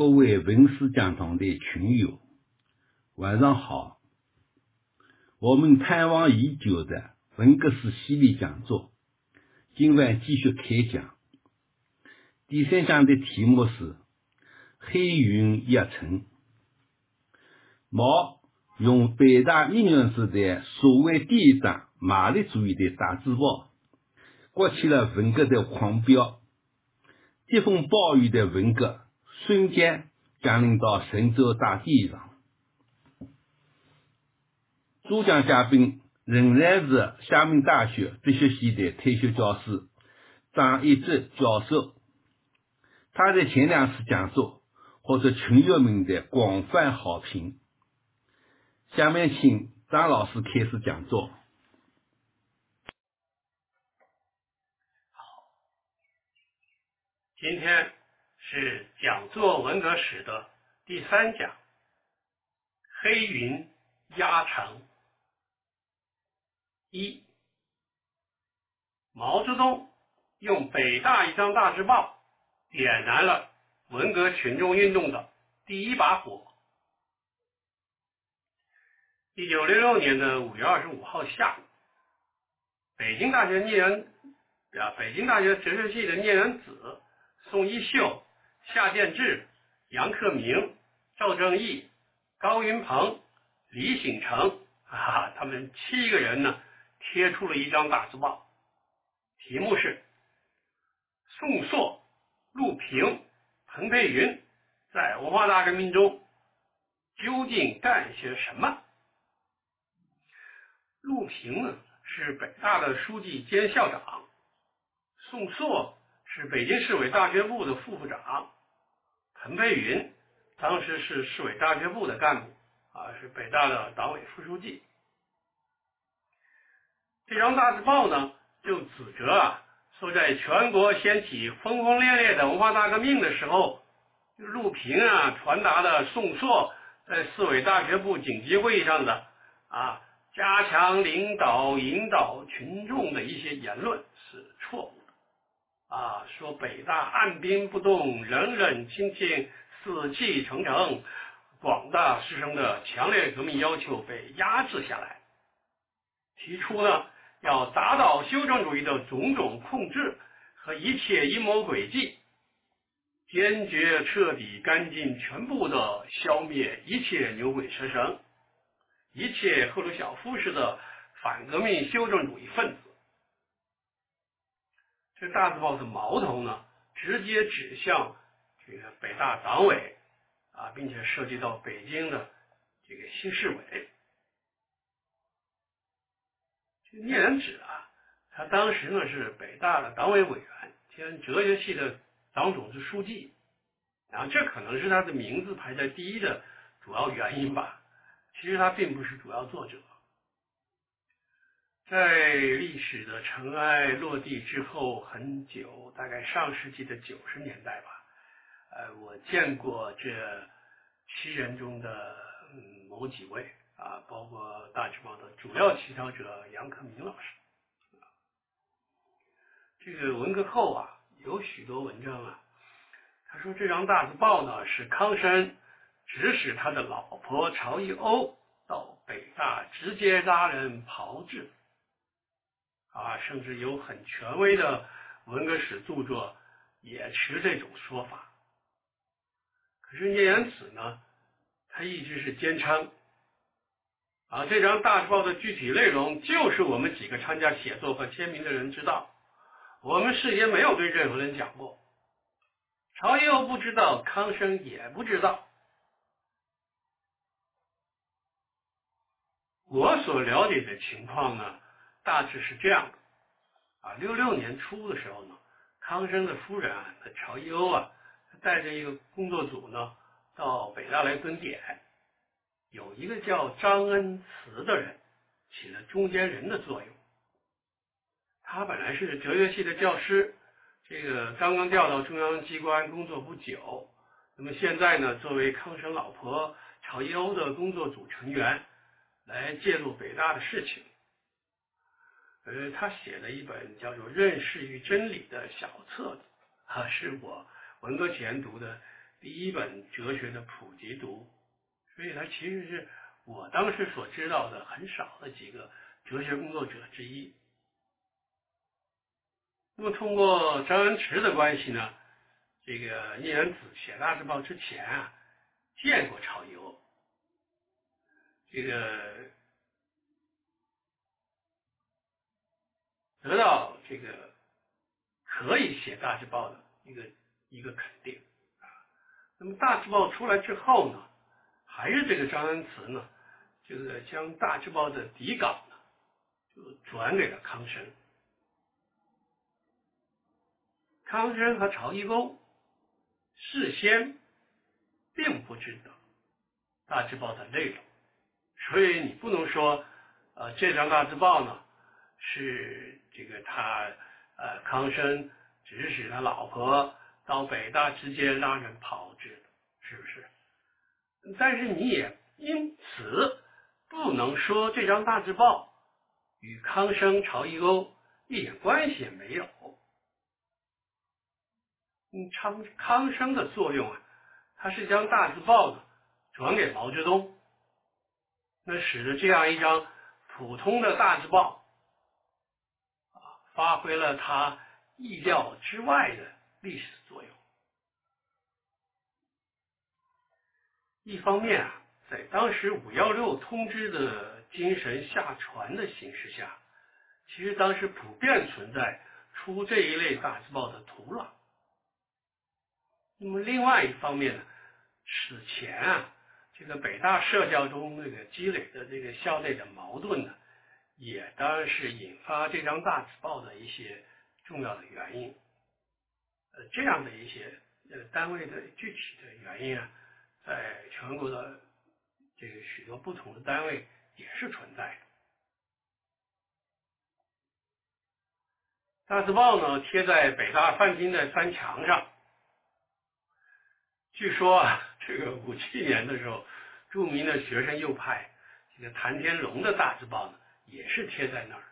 各位文思讲堂的群友，晚上好。我们盼望已久的文革史系列讲座，今晚继续开讲。第三讲的题目是“黑云压城”。毛用北大命运时代所谓第一张马列主义的大字报，刮起了文革的狂飙。疾风暴雨的文革。瞬间降临到神州大地上。主讲嘉宾仍然是厦门大学哲学系的退休教师张一哲教授。他在前两次讲座获得群友们的广泛好评。下面请张老师开始讲座。好，今天。是讲座文革史的第三讲，黑云压城。一，毛泽东用北大一张大字报点燃了文革群众运动的第一把火。一九六六年的五月二十五号下午，北京大学聂人啊，北京大学哲学系的聂人子、宋一秀。夏建志、杨克明、赵正义、高云鹏、李醒成，哈啊，他们七个人呢，贴出了一张大字报，题目是“宋朔、陆平、彭佩云在文化大革命中究竟干些什么？”陆平呢是北大的书记兼校长，宋朔是北京市委大学部的副部长。陈佩云当时是市委大学部的干部，啊，是北大的党委副书记。这张大字报呢，就指责啊，说在全国掀起轰轰烈烈的文化大革命的时候，陆平啊传达的宋硕在市委大学部紧急会议上的啊，加强领导引导群众的一些言论是错误。啊，说北大按兵不动，冷冷清清，死气沉沉，广大师生的强烈革命要求被压制下来。提出呢，要打倒修正主义的种种控制和一切阴谋诡计，坚决彻底干净全部的消灭一切牛鬼蛇神，一切赫鲁晓夫式的反革命修正主义分子。这大字报的矛头呢，直接指向这个北大党委啊，并且涉及到北京的这个新市委。这聂人指啊，他当时呢是北大的党委委员兼哲学系的党总支书记，啊，这可能是他的名字排在第一的主要原因吧。其实他并不是主要作者。在历史的尘埃落地之后很久，大概上世纪的九十年代吧，呃，我见过这七人中的某几位啊，包括大字报的主要起草者杨克明老师。这个文革后啊，有许多文章啊，他说这张大字报呢是康生指使他的老婆曹一欧到北大直接拉人炮制。啊，甚至有很权威的文革史著作也持这种说法。可是聂言子呢，他一直是坚称，啊，这张大字报的具体内容就是我们几个参加写作和签名的人知道，我们事先没有对任何人讲过。曹一鸥不知道，康生也不知道。我所了解的情况呢？大致是这样的啊，六六年初的时候呢，康生的夫人啊，曹一欧啊，带着一个工作组呢，到北大来蹲点，有一个叫张恩慈的人起了中间人的作用。他本来是哲学系的教师，这个刚刚调到中央机关工作不久，那么现在呢，作为康生老婆曹一欧的工作组成员，来介入北大的事情。呃，他写了一本叫做《认识与真理》的小册子，啊，是我文革前读的第一本哲学的普及读，所以他其实是我当时所知道的很少的几个哲学工作者之一。那么通过张恩池的关系呢，这个聂远子写《大字报》之前啊，见过曹禺欧，这个得到这个可以写《大字报》的一个一个肯定啊。那么大字报出来之后呢，还是这个张恩慈呢，这个将大字报的底稿呢，就转给了康生。康生和曹一钩事先并不知道大字报的内容，所以你不能说，呃，这张大字报呢是这个他呃康生指使他老婆。到北大直接让人炮制，是不是？但是你也因此不能说这张大字报与康生、曹一欧一点关系也没有。嗯，康康生的作用啊，他是将大字报呢转给毛泽东，那使得这样一张普通的大字报，发挥了他意料之外的。历史作用。一方面啊，在当时五幺六通知的精神下传的形势下，其实当时普遍存在出这一类大字报的土壤。那么另外一方面呢，此前啊，这个北大社教中那个积累的这个校内的矛盾呢，也当然是引发这张大字报的一些重要的原因。呃，这样的一些呃单位的具体的原因啊，在全国的这个许多不同的单位也是存在的。大字报呢贴在北大范厅的三墙上，据说啊，这个五七年的时候，著名的学生右派这个谭天龙的大字报呢，也是贴在那儿。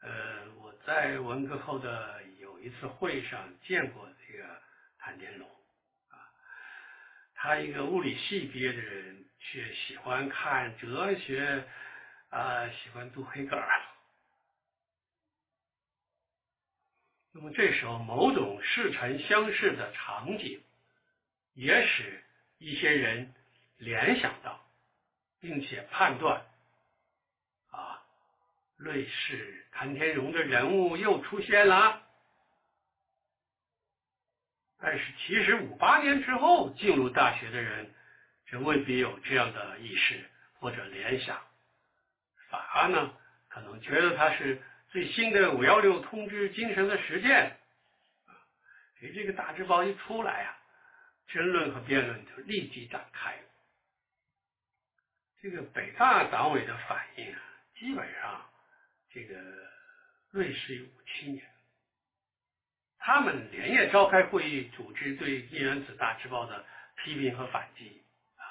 呃，我在文革后的有。一次会上见过这个谭天龙啊，他一个物理系毕业的人，却喜欢看哲学啊，喜欢读黑格尔。那么这时候，某种似曾相识的场景，也使一些人联想到，并且判断，瑞士谭天荣的人物又出现了。但是，其实五八年之后进入大学的人，却未必有这样的意识或者联想，反而呢，可能觉得它是最新的五幺六通知精神的实践。啊，所以这个大字报一出来啊，争论和辩论就立即展开。这个北大党委的反应啊，基本上这个瑞士五七年。他们连夜召开会议，组织对聂远子大字报的批评和反击啊！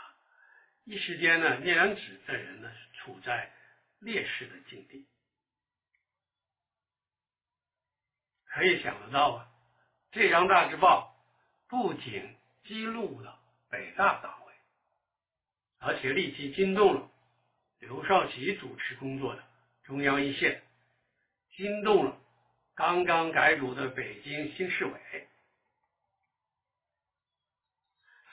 一时间呢，聂远子这人呢处在劣势的境地。可以想得到啊，这张大字报不仅激怒了北大党委，而且立即惊动了刘少奇主持工作的中央一线，惊动了。刚刚改组的北京新市委，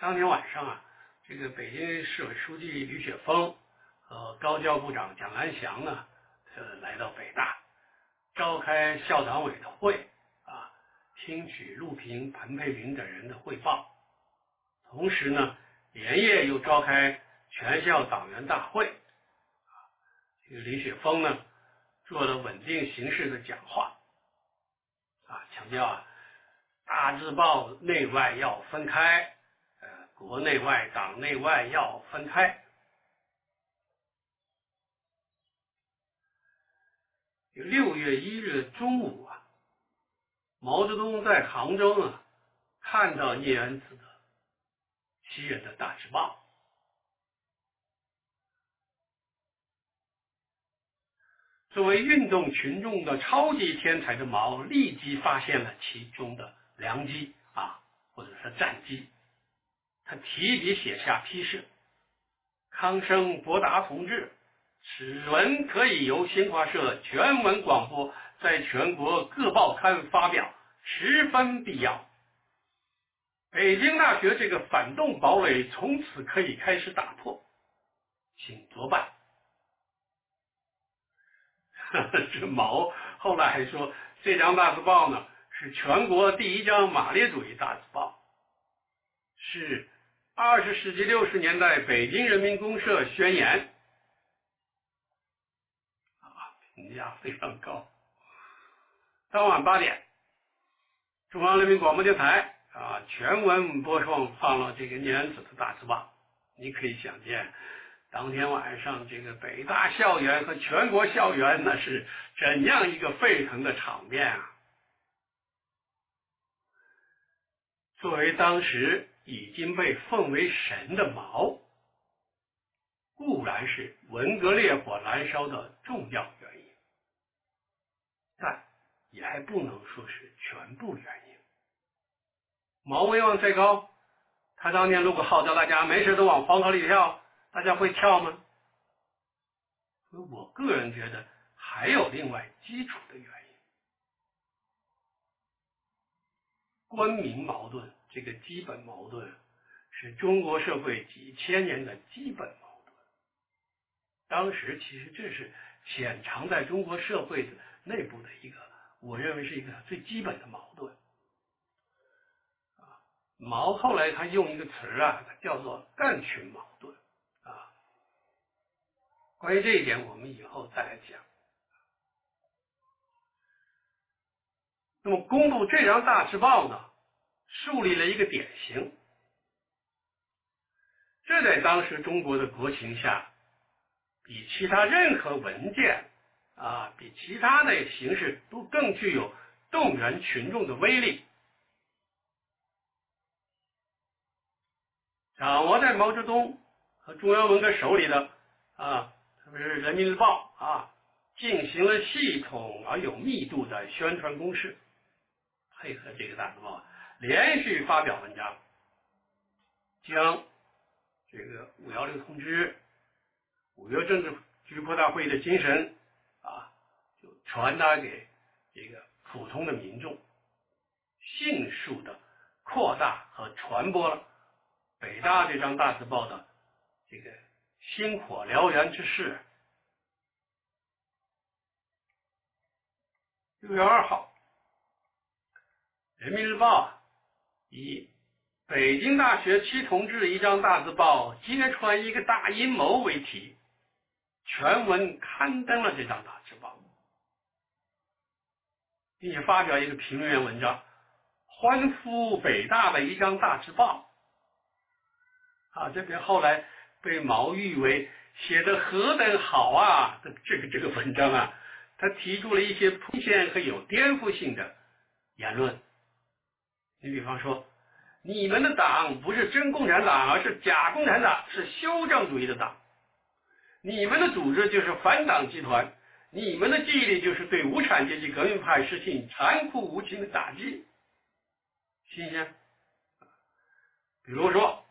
当天晚上啊，这个北京市委书记吕雪峰和高教部长蒋安祥呢，呃，来到北大，召开校党委的会啊，听取陆平、彭佩林等人的汇报，同时呢，连夜又召开全校党员大会，这个李雪峰呢，做了稳定形势的讲话。啊，强调啊，大字报内外要分开，呃，国内外、党内外要分开。六月一日中午啊，毛泽东在杭州呢，看到聂安子的七人的大字报。作为运动群众的超级天才的毛，立即发现了其中的良机啊，或者是战机。他提笔写下批示：“康生博达同志，此文可以由新华社全文广播，在全国各报刊发表，十分必要。北京大学这个反动堡垒从此可以开始打破，请作 ”这毛后来还说，这张大字报呢是全国第一张马列主义大字报，是。二十世纪六十年代，北京人民公社宣言啊，评价非常高。当晚八点，中央人民广播电台啊，全文播送放了这个念子的大字报。你可以想见，当天晚上这个北大校园和全国校园那是怎样一个沸腾的场面啊！作为当时。已经被奉为神的毛，固然是文革烈火燃烧的重要原因，但也还不能说是全部原因。毛威望再高，他当年如果号召大家没事都往黄河里跳，大家会跳吗？所以我个人觉得还有另外基础的原因，官民矛盾。这个基本矛盾是中国社会几千年的基本矛盾。当时其实这是潜藏在中国社会的内部的一个，我认为是一个最基本的矛盾。啊，毛后来他用一个词啊，它叫做干群矛盾。关于这一点，我们以后再来讲。那么公布这张大字报呢？树立了一个典型，这在当时中国的国情下，比其他任何文件啊，比其他的形式都更具有动员群众的威力。掌握在毛泽东和中央文革手里的啊，特别是《人民日报》啊，进行了系统而有密度的宣传攻势，配合这个大字报。连续发表文章，将这个五幺六通知、五月政治局扩大会议的精神啊，就传达给这个普通的民众，迅速的扩大和传播了北大这张大字报的这个星火燎原之势。六月二号，《人民日报》。以“北京大学七同志一张大字报揭穿一个大阴谋”为题，全文刊登了这张大字报，并且发表一个评论员文章，欢呼北大的一张大字报。啊，这边后来被毛誉为写的何等好啊！这个这个文章啊，他提出了一些铺线和有颠覆性的言论。你比方说，你们的党不是真共产党，而是假共产党，是修正主义的党。你们的组织就是反党集团，你们的纪律就是对无产阶级革命派实行残酷无情的打击。新鲜？比如说，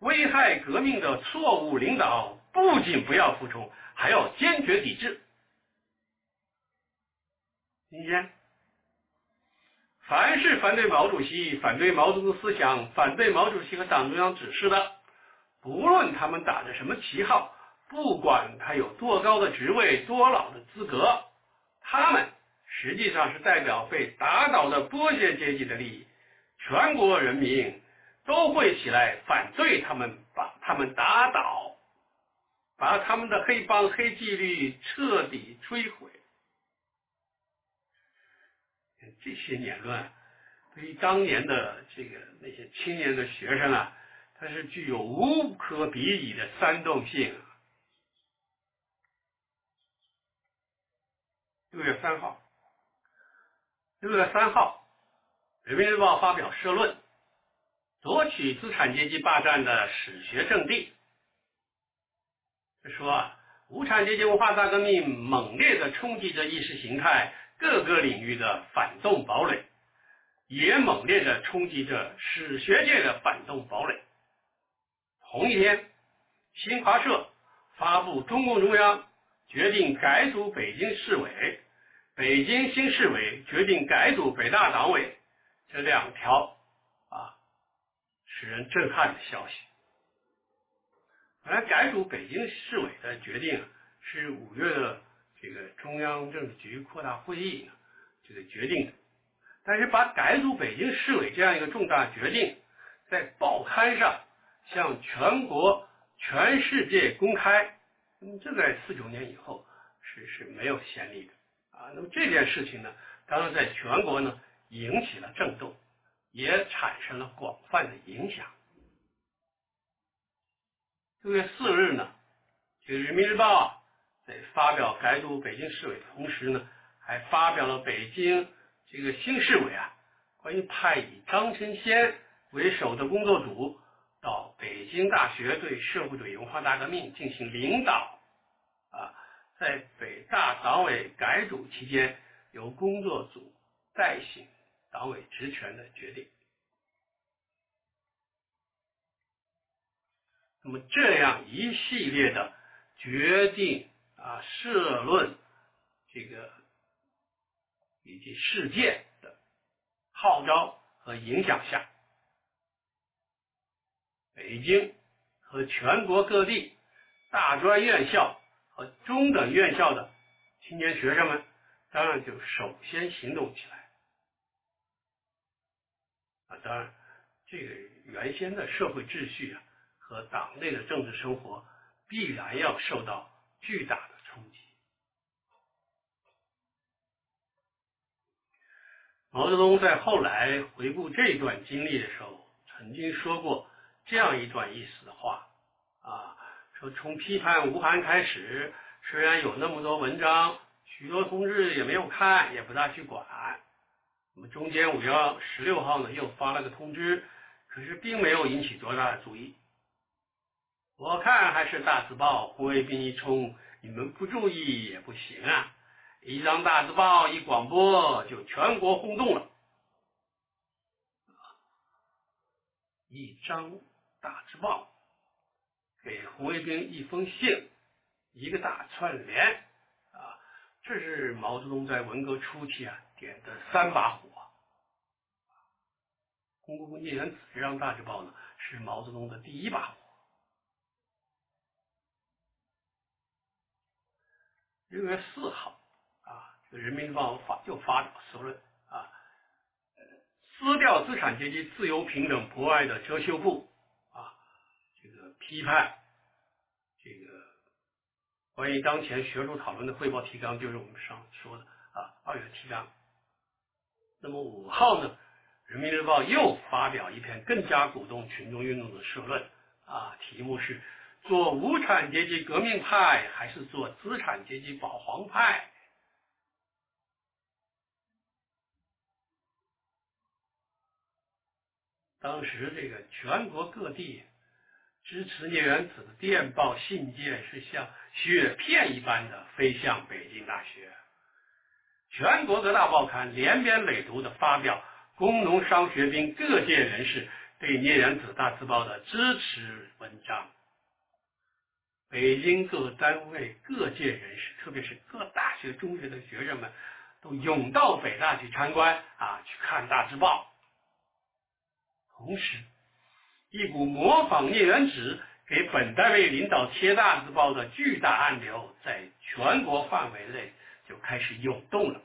危害革命的错误领导，不仅不要服从，还要坚决抵制。新鲜？凡是反对毛主席、反对毛泽东思想、反对毛主席和党中央指示的，不论他们打着什么旗号，不管他有多高的职位、多老的资格，他们实际上是代表被打倒的剥削阶级的利益。全国人民都会起来反对他们，把他们打倒，把他们的黑帮、黑纪律彻底摧毁。这些言论对于当年的这个那些青年的学生啊，它是具有无可比拟的煽动性。六月三号，六月三号，《人民日报》发表社论，夺取资产阶级霸占的史学阵地。他说啊，无产阶级文化大革命猛烈的冲击着意识形态。各个领域的反动堡垒，也猛烈的冲击着史学界的反动堡垒。同一天，新华社发布中共中央决定改组北京市委，北京新市委决定改组北大党委这两条使人震撼的消息。本来改组北京市委的决定是五月的这个中央政治局扩大会议呢这个决定的，但是把改组北京市委这样一个重大决定在报刊上。向全国、全世界公开，那么这在四九年以后是是没有先例的啊。那么这件事情呢，当然在全国呢引起了震动，也产生了广泛的影响。六月四日呢，这个《人民日报》啊在发表改组北京市委的同时呢，还发表了北京这个新市委啊关于派以张春先为首的工作组。到北京大学对社会主义文化大革命进行领导，啊，在北大党委改组期间，由工作组代行党委职权的决定。那么这样一系列的决定啊、社论，这个以及事件的号召和影响下。北京和全国各地大专院校和中等院校的青年学生们，当然就首先行动起来。当然，这个原先的社会秩序啊和党内的政治生活必然要受到巨大的冲击。毛泽东在后来回顾这段经历的时候，曾经说过。这样一段意思的话啊，说从批判吴晗开始，虽然有那么多文章，许多同志也没有看，也不大去管。么中间五月十六号呢，又发了个通知，可是并没有引起多大的注意。我看还是大字报，红卫兵一冲，你们不注意也不行啊！一张大字报一广播，就全国轰动了，一张。大字报给红卫兵一封信，一个大串联！这是毛泽东在文革初期啊点的三把火。中国公聂元子这张大字报呢，是毛泽东的第一把火。六月四号啊，这个人民日报发就发表社论啊，撕掉资产阶级自由、平等、博爱的遮羞布啊。这个批判，这个关于当前学术讨论的汇报提纲，就是我们上说的啊二月提纲。那么五号呢，《人民日报》又发表一篇更加鼓动群众运动的社论啊，题目是“做无产阶级革命派还是做资产阶级保皇派”。当时这个全国各地。支持聂元子的电报信件是像雪片一般的飞向北京大学，全国各大报刊连篇累牍的发表工农商学兵各界人士对聂元子大字报的支持文章。北京各单位各界人士，特别是各大学、中学的学生们，都涌到北大去参观啊，去看大字报，同时。一股模仿聂元子给本单位领导贴大字报的巨大暗流，在全国范围内就开始涌动了。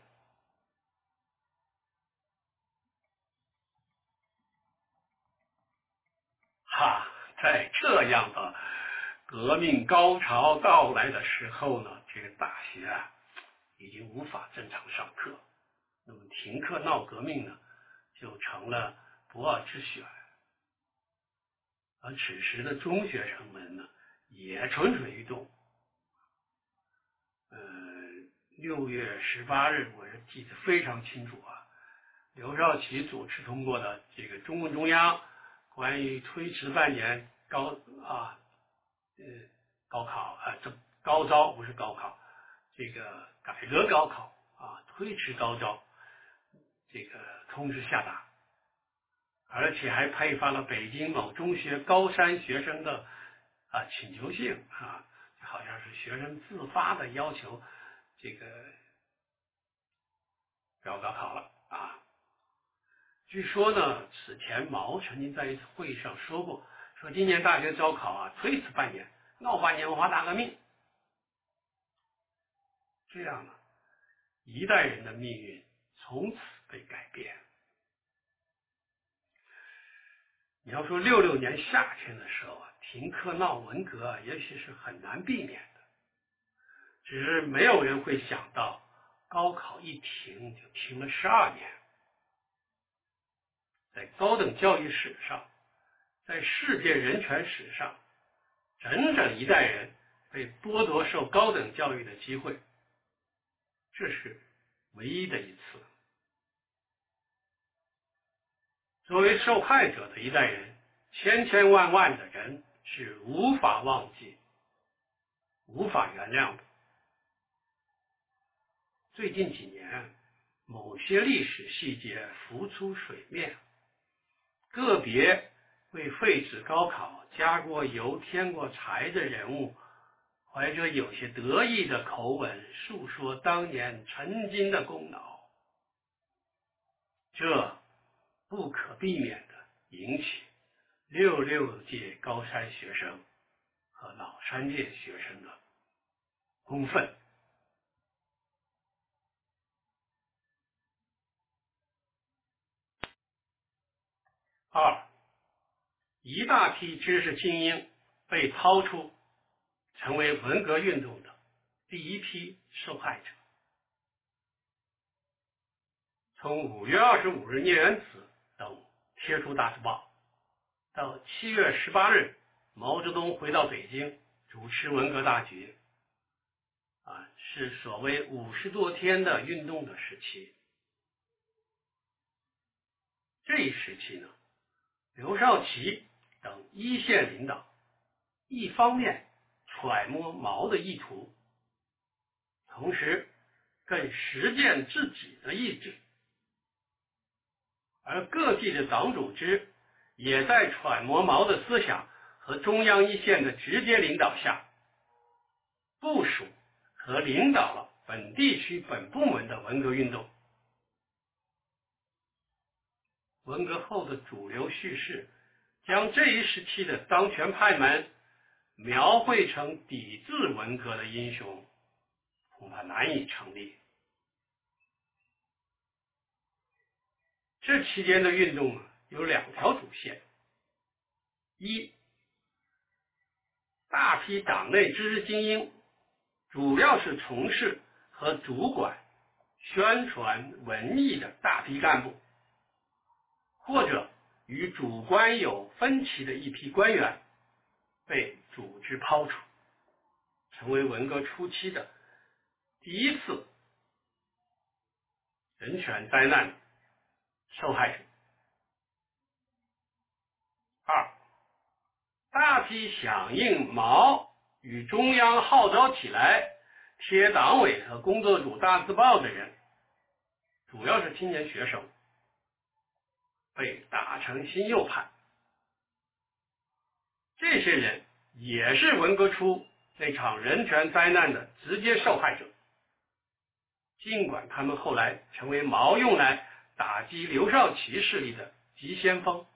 哈，在这样的革命高潮到来的时候呢，这个大学啊已经无法正常上课，那么停课闹革命呢，就成了不二之选。而此时的中学生们呢，也蠢蠢欲动。呃，六月十八日，我记得非常清楚啊。刘少奇主持通过的这个中共中央关于推迟半年高啊呃高考啊这高招不是高考，这个改革高考啊推迟高招这个通知下达而且还配发了北京某中学高三学生的啊请求信啊，好像是学生自发的要求这个要高考了啊。据说呢，此前毛曾经在一次会议上说过，说今年大学招考啊推迟半年，闹半年文化大革命。这样呢，一代人的命运从此被改变。你要说六六年夏天的时候啊，停课闹文革，也许是很难避免的。只是没有人会想到，高考一停就停了十二年。在高等教育史上，在世界人权史上，整整一代人被剥夺受高等教育的机会，这是唯一的一次。作为受害者的一代人，千千万万的人是无法忘记、无法原谅的。最近几年，某些历史细节浮出水面，个别为废止高考加过油添过柴的人物，怀着有些得意的口吻诉说当年曾经的功劳，这。不可避免的引起六六届高三学生和老三届学生的公愤。二，一大批知识精英被抛出，成为文革运动的第一批受害者。从五月二十五日聂元子。等贴出大字报，到七月十八日，毛泽东回到北京主持文革大局，啊，是所谓五十多天的运动的时期。这一时期呢，刘少奇等一线领导，一方面揣摩毛的意图，同时更实践自己的意志。而各地的党组织也在揣摩毛的思想和中央一线的直接领导下，部署和领导了本地区本部门的文革运动。文革后的主流叙事将这一时期的当权派们描绘成抵制文革的英雄，恐怕难以成立。这期间的运动啊，有两条主线：一，大批党内知识精英，主要是从事和主管宣传文艺的大批干部，或者与主观有分歧的一批官员，被组织抛出，成为文革初期的第一次人权灾难。受害者二，大批响应毛与中央号召起来贴党委和工作组大字报的人，主要是青年学生，被打成新右派。这些人也是文革初那场人权灾难的直接受害者，尽管他们后来成为毛用来。打击刘少奇势力的急先锋。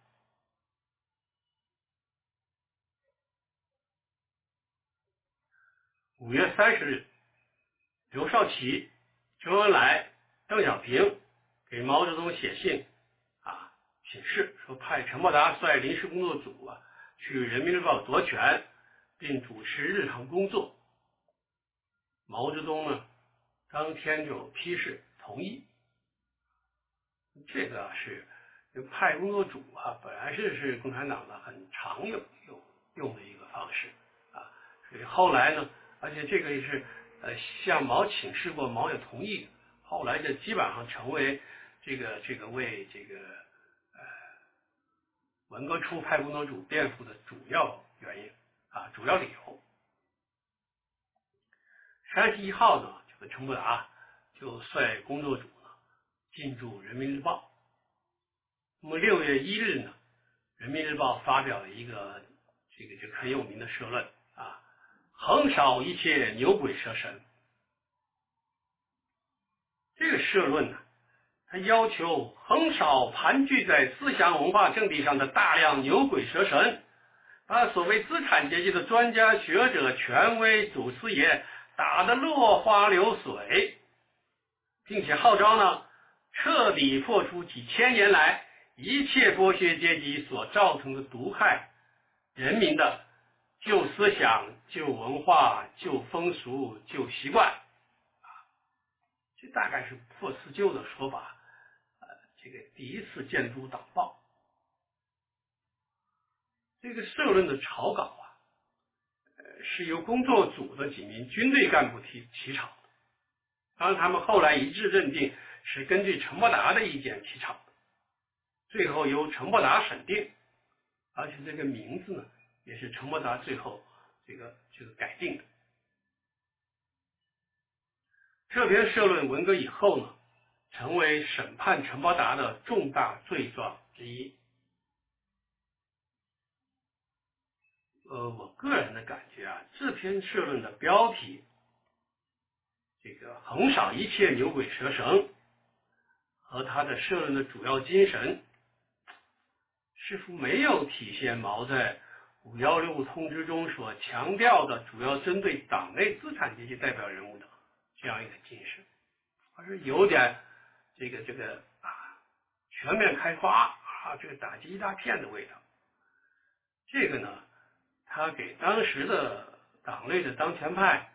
五月三十日，刘少奇、周恩来、邓小平给毛泽东写信，请示说派陈伯达率临时工作组啊去《人民日报》夺权，并主持日常工作。毛泽东呢，当天就批示同意。这个是派工作组啊，本来是是共产党的很常用用用的一个方式啊，所以后来呢，而且这个也是呃向毛请示过，毛也同意，后来就基本上成为这个这个为这个文革初派工作组辩护的主要原因啊，主要理由。三十一号呢，这个陈伯达就率工作组呢。进驻《人民日报》，那么六月一日呢，《人民日报》发表了一个这个这个很有名的社论啊，横扫一切牛鬼蛇神。这个社论呢，他要求横扫盘踞在思想文化阵地上的大量牛鬼蛇神，把所谓资产阶级的专家学者、权威祖师爷打得落花流水，并且号召呢，彻底破除几千年来一切剥削阶级所造成的毒害，人民的旧思想、旧文化、旧风俗、旧习惯。这大概是破四旧的说法，这个第一次监督党报，这个社论的草稿啊，呃，是由工作组的几名军队干部提起草的，当然他们后来一致认定是根据陈伯达的意见起草的，最后由陈伯达审定，而且这个名字呢，也是陈伯达最后这个这个改定的。这篇社论文革以后呢，成为审判陈伯达的重大罪状之一。呃，我个人的感觉啊，这篇社论的标题“这个横扫一切牛鬼蛇神”和他的社论的主要精神，似乎没有体现毛在五幺六通知中所强调的主要针对党内资产阶级代表人物的。这样一个精神，而是有点这个这个啊全面开发啊这个打击一大片的味道。这个呢，他给当时的党内的当权派，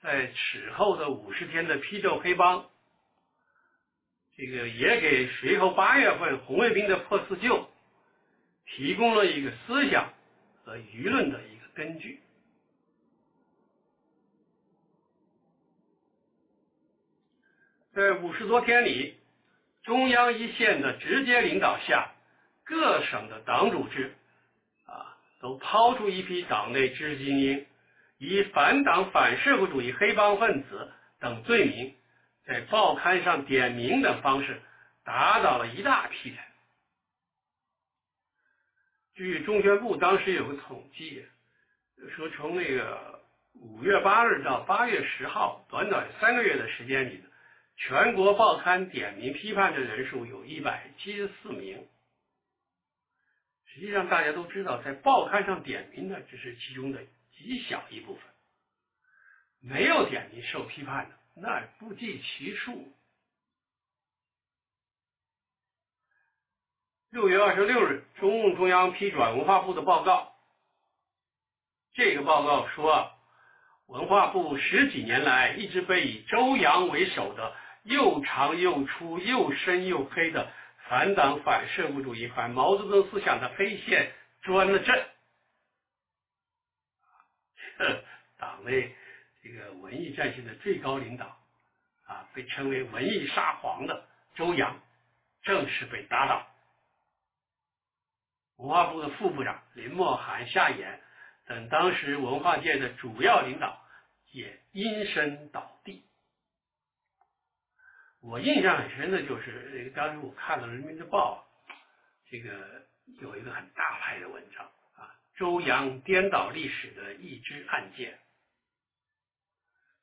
在此后的五十天的批斗黑帮，这个也给随后八月份红卫兵的破四旧提供了一个思想和舆论的一个根据。在五十多天里，中央一线的直接领导下，各省的党组织啊，都抛出一批党内知识精英，以反党、反社会主义黑帮分子等罪名，在报刊上点名等方式，打倒了一大批人。据中宣部当时有个统计，说从那个五月八日到八月十号，短短三个月的时间里。全国报刊点名批判的人数有一百七十四名。实际上，大家都知道，在报刊上点名的只是其中的极小一部分，没有点名受批判的那不计其数。六月二十六日，中共中央批转文化部的报告，这个报告说，文化部十几年来一直被以周扬为首的。又长又粗又深又黑的反党反社会主义反毛泽东思想的黑线钻了阵，党内这个文艺战线的最高领导啊，被称为文艺沙皇的周扬正式被打倒，文化部的副部长林默涵、夏衍等当时文化界的主要领导也应声倒地。我印象很深的就是，当时我看了《人民日报》这个有一个很大牌的文章啊，周扬颠倒历史的一支案件，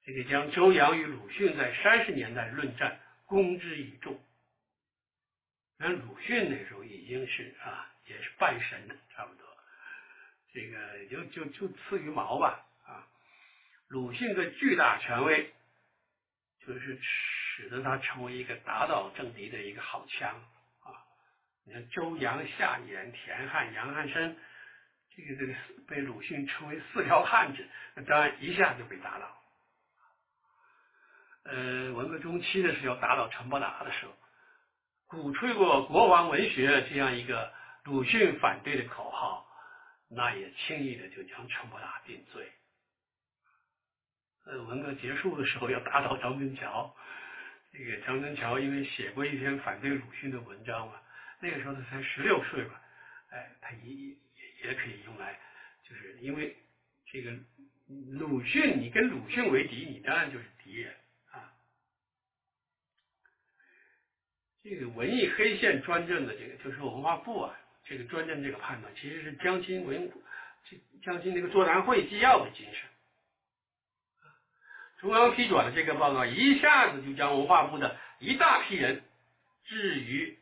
这个将周扬与鲁迅在三十年代论战公之于众。那鲁迅那时候已经是啊，也是半神了，差不多，这个就就就次于毛吧啊。鲁迅的巨大权威就是。使得他成为一个打倒政敌的一个好枪啊！你看周扬、夏衍、田汉、杨汉生，这个这个被鲁迅称为四条汉子，那当然一下就被打倒。呃，文革中期的时候打倒陈伯达的时候，鼓吹过国王文学这样一个鲁迅反对的口号，那也轻易的就将陈伯达定罪。呃，文革结束的时候要打倒张春桥。这个张春桥因为写过一篇反对鲁迅的文章嘛，那个时候他才十六岁吧，哎，他也也也可以用来，就是因为这个鲁迅，你跟鲁迅为敌，你当然就是敌人啊。这个文艺黑线专政的这个，就是文化部啊，这个专政这个判断，其实是江青文这江青那个座谈会纪要的精神。中央批转的这个报告，一下子就将文化部的一大批人置于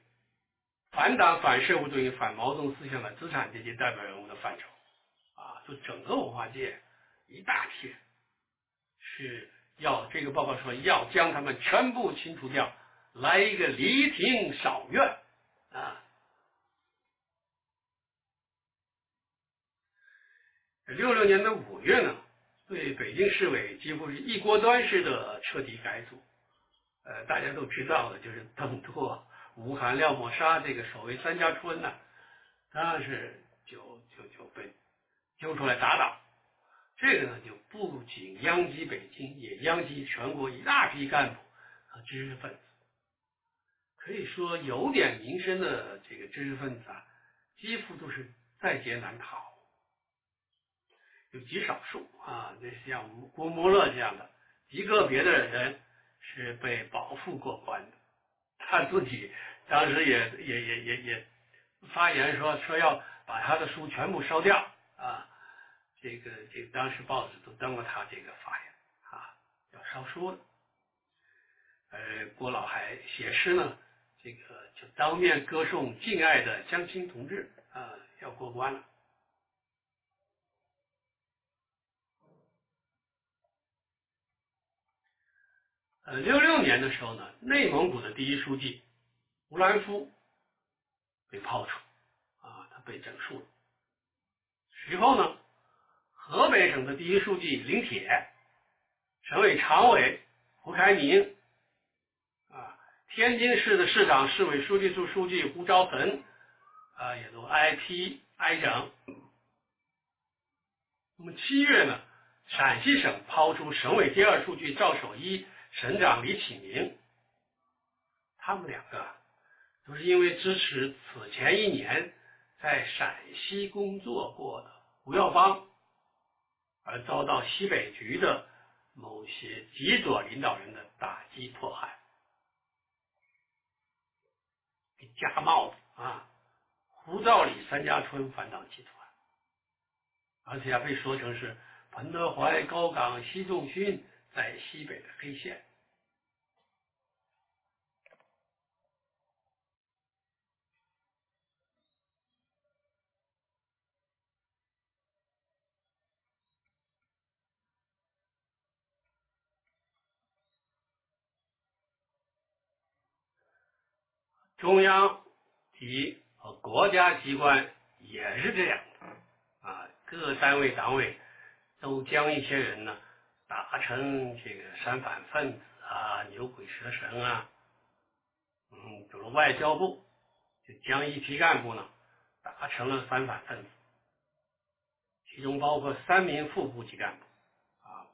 反党、反社会主义、反毛泽东思想的资产阶级代表人物的范畴，啊，就整个文化界一大批是要这个报告说要将他们全部清除掉。来一个离庭扫院啊！六六年的五月呢，对北京市委几乎是一锅端式的彻底改组。呃，大家都知道的，就是邓拓、吴晗、廖沫沙这个所谓三家春呢，当然是就就就被揪出来打倒。这个呢，就不仅殃及北京，也殃及全国一大批干部和知识分子。可以说有点名声的这个知识分子啊，几乎都是在劫难逃，有极少数啊，那像郭沫若这样的极个别的人是被保护过关的。他自己当时也也也也也发言说说要把他的书全部烧掉啊，这个这个当时报纸都登了他这个发言啊，要烧书的。呃，郭老还写诗呢。这个就当面歌颂敬爱的江青同志啊，要过关了。呃，六六年的时候呢，内蒙古的第一书记胡兰夫被抛出，啊，他被整肃了。随后呢，河北省的第一书记林铁、省委常委胡开明。啊天津市的市长、市委书记处书记胡昭恒啊，也都挨批挨整。那么七月呢，陕西省抛出省委第二书记赵守一、省长李启明，他们两个都是因为支持此前一年在陕西工作过的胡耀邦，而遭到西北局的某些极左领导人的打击迫害。给加帽子啊！胡兆里三家村反党集团，而且还被说成是彭德怀、高岗、习仲勋在西北的黑线。中央级和国家机关也是这样啊，各单位党委都将一些人呢打成这个三反分子啊、牛鬼蛇神啊，嗯，比如外交部就将一批干部呢打成了三反分子，其中包括三名副部级干部啊，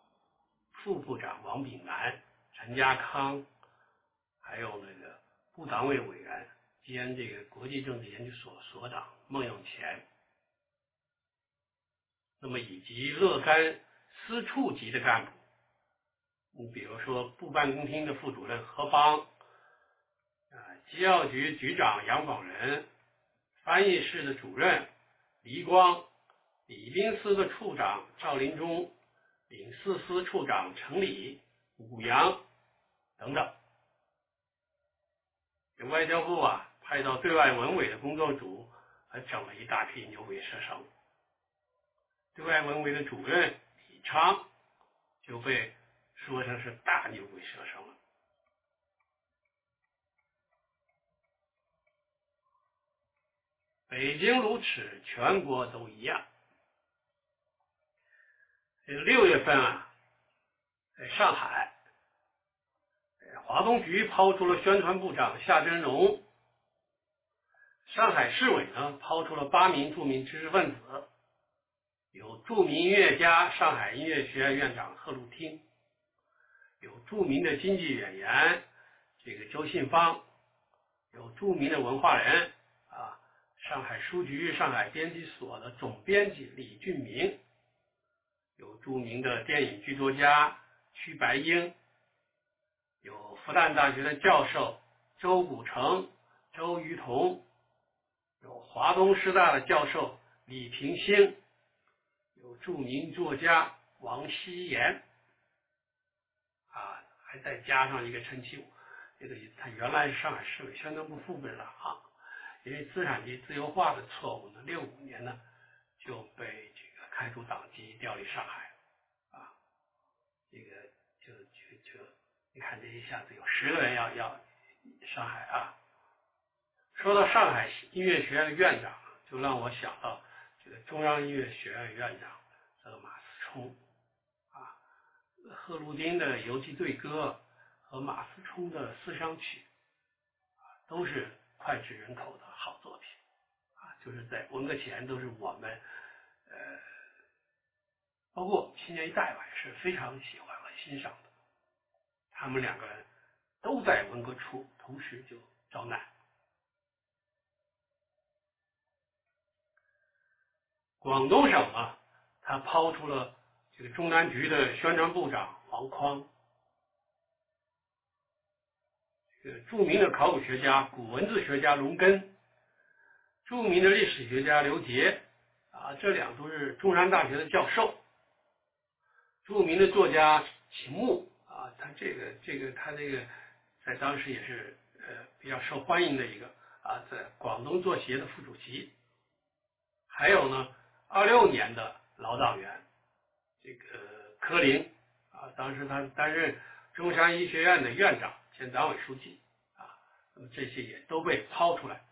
副部长王炳南、陈家康，还有那个。部党委委员兼这个国际政治研究所所长孟永乾，那么以及若干司处级的干部，你比如说部办公厅的副主任何方，啊，机要局局长杨广仁，翻译室的主任黎光，礼宾司的处长赵林忠，领事司处长程礼、武阳等等。这外交部啊，派到对外文委的工作组，还整了一大批牛鬼蛇神。对外文委的主任昌就被说成是大牛鬼蛇神了。北京如此，全国都一样。这个六月份啊，在上海。华东局抛出了宣传部长夏真荣，上海市委呢抛出了八名著名知识分子，有著名音乐家、上海音乐学院院长贺鲁汀，有著名的京剧演员这个周信芳，有著名的文化人啊，上海书局、上海编辑所的总编辑李俊明，有著名的电影剧作家屈白英。有复旦大学的教授周古城、周瑜同，有华东师大的教授李平兴，著名作家王希言，啊，还再加上一个陈其武，这个他原来是上海市委宣传部副部长啊，因为资产阶级自由化的错误呢，六五年呢就被这个开除党籍，调离上海，啊，这个就就就。你看，这一下子有十个人要要上海啊！说到上海音乐学院的院长，就让我想到这个中央音乐学院院长这个马思聪啊，贺鲁丁的游击队歌和马思聪的思想曲啊，都是脍炙人口的好作品啊，就是在文革前都是我们呃，包括我们青年一代吧，也是非常喜欢和欣赏的。他们两个人都在文革初同时就遭难。广东省啊，他抛出了这个中南局的宣传部长王匡，这个著名的考古学家、古文字学家龙根，著名的历史学家刘杰啊，这两都是中山大学的教授，著名的作家秦牧。啊，他这个这个他这个在当时也是呃比较受欢迎的一个啊，在广东作协的副主席，还有呢，二六年的老党员这个柯林啊，当时他担任中山医学院的院长兼党委书记啊，那么这些也都被抛出来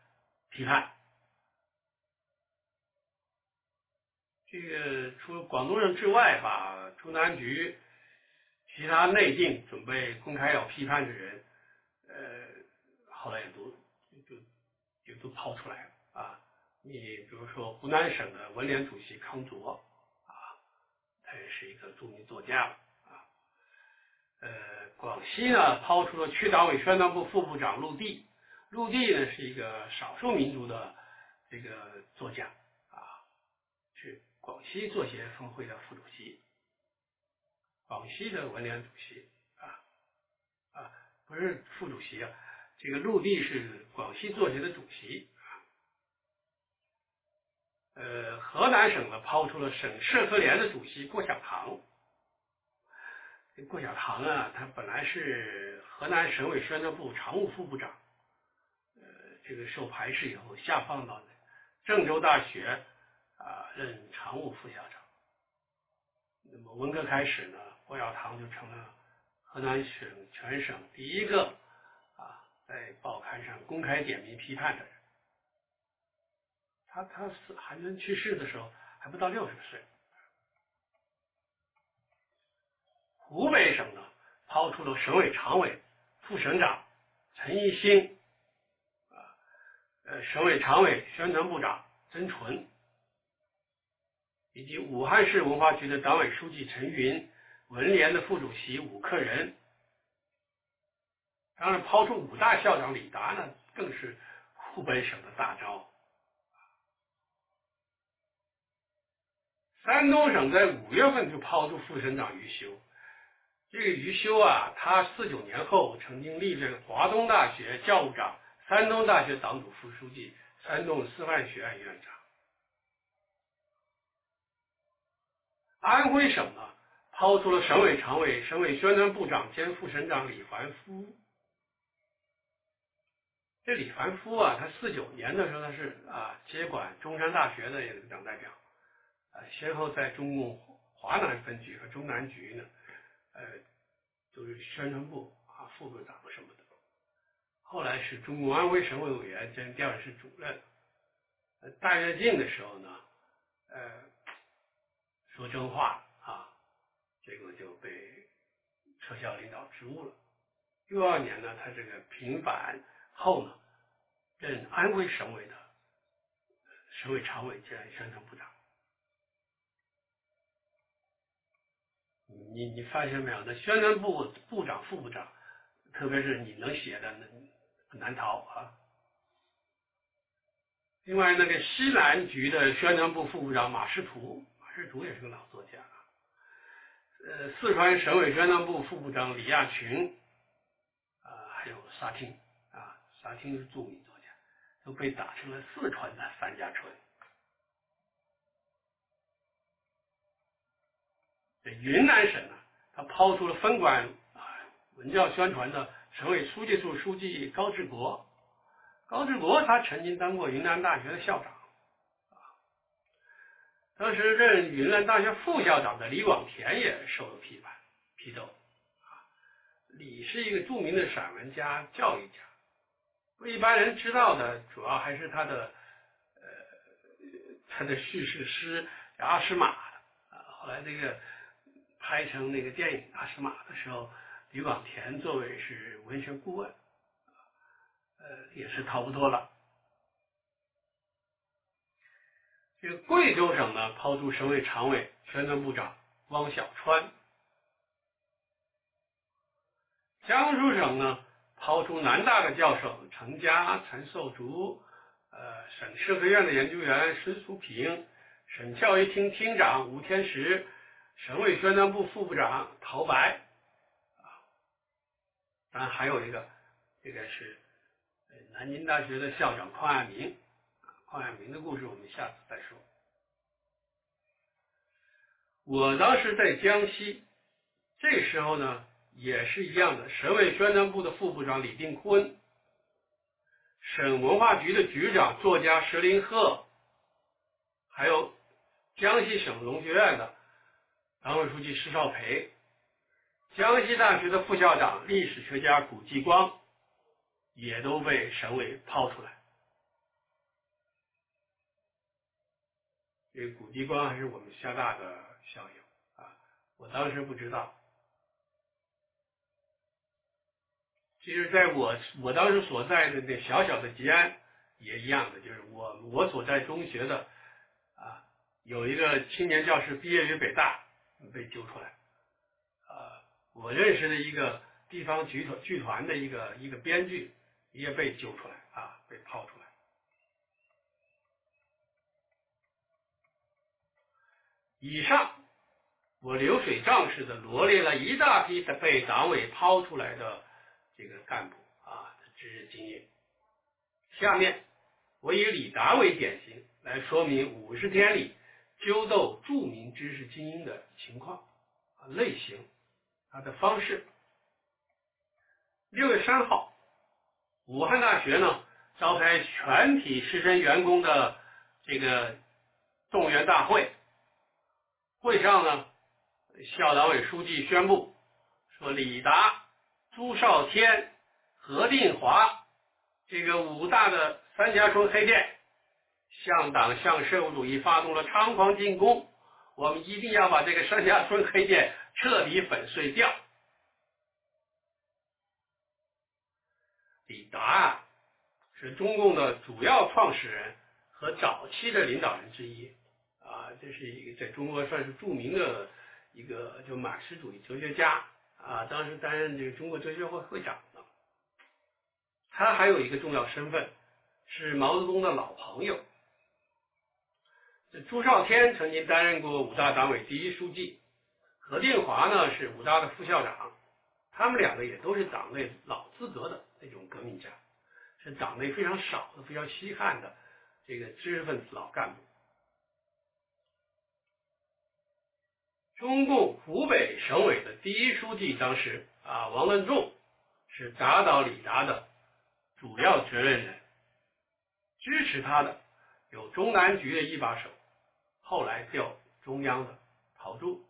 批判。这个除广东人之外吧，中南局。其他内定准备公开要批判的人，呃，后来也都就就都抛出来了啊。你比如说湖南省的文联主席康卓也是一个著名作家啊。呃，广西呢抛出了区党委宣传部副部长陆地，陆地呢是一个少数民族的这个作家啊，是广西作协分会的副主席。广西的文联主席啊啊，不是副主席啊，这个陆地是广西作协的主席。呃，河南省呢抛出了省社科联的主席郭晓堂。这郭晓堂啊，他本来是河南省委宣传部常务副部长，呃，这个受排斥以后下放到郑州大学啊任常务副校长。那么文革开始呢？郭晓堂就成了河南省全省第一个啊，在报刊上公开点名批判的人。他他死韩元去世的时候还不到六十岁。湖北省呢，抛出了省委常委、副省长陈一新，啊，呃，省委常委、宣传部长曾纯，以及武汉市文化局的党委书记陈云。文联的副主席武克仁，当然抛出五大校长李达呢，更是湖北省的大招。山东省在五月份就抛出副省长余修，这个余修啊，他四九年后曾经历任华东大学教务长、山东大学党组副书记、山东师范学院院长。安徽省呢？抛出了省委常委、省委宣传部长兼副省长李凡夫。这李凡夫啊，他四九年的时候他是啊接管中山大学的一个党代表，先后在中共华南分局和中南局呢，呃，就是宣传部啊副部长什么的。后来是中共安徽省委委员兼调研室主任。大跃进的时候呢，呃，说真话啊。结果就被撤销领导职务了。六二年呢，他这个平反后呢，任安徽省委的省委常委兼宣传部长。你你发现没有？那宣传部部长、副部长，特别是你能写的，那很难逃啊。另外，那个西南局的宣传部副部长马识途，马识途也是个老作家。呃，四川省委宣传部副部长李亚群，啊，还有沙汀，啊，沙汀是著名作家，都被打成了四川的范家春。云南省呢，他抛出了分管啊文教宣传的省委书记处书记高志国。高志国他曾经当过云南大学的校长，啊，当时任云南大学副校长的李广田也受了批判批斗，啊，李是一个著名的散文家、教育家，不一般人知道的主要还是他的呃他的叙事诗《阿诗玛》啊，后来这个拍成那个电影《阿诗玛》的时候，李广田作为是文学顾问。呃，也是逃不脱了。这个贵州省呢，抛出省委常委、宣传部长汪小川；江苏省呢，抛出南大的教授陈佳、陈寿竹，呃，省社科院的研究员孙淑平，省教育厅厅长吴天石，省委宣传部副部长陶白，啊，当然还有一个，这个是。南京大学的校长邝爱民，邝爱民的故事我们下次再说。我当时在江西，这时候呢也是一样的，省委宣传部的副部长李定坤，省文化局的局长作家石林鹤，还有江西省农学院的党委书记施少培，江西大学的副校长历史学家古继光。也都被省委抛出来。这古继光还是我们厦大的校友啊，我当时不知道。其实，在我我当时所在的那小小的吉安也一样的，就是我我所在中学的啊，有一个青年教师毕业于北大，被揪出来。啊，我认识的一个地方剧团剧团的一个一个编剧。也被揪出来啊，被抛出来。以上我流水账式的罗列了一大批的被党委抛出来的这个干部啊的知识经验。下面我以李达为典型来说明五十天里揪斗著名知识精英的情况啊类型，他的方式。六月三号。武汉大学呢召开全体师生员工的这个动员大会，会上呢，校党委书记宣布说，李达、朱少天、何定华这个五大的三家村黑店向党向社会主义发动了猖狂进攻，我们一定要把这个三家村黑店彻底粉碎掉。李达是中共的主要创始人和早期的领导人之一啊，这是一个在中国算是著名的一个就马克思主义哲学家啊，当时担任这个中国哲学会会长的。他还有一个重要身份是毛泽东的老朋友。朱少天曾经担任过五大党委第一书记，何定华呢是五大的副校长，他们两个也都是党内老资格的。那种革命家是党内非常少的、非常稀罕的这个知识分子老干部。中共湖北省委的第一书记当时啊，王文仲是打倒李达的主要责任人，支持他的有中南局的一把手，后来调中央的陶铸。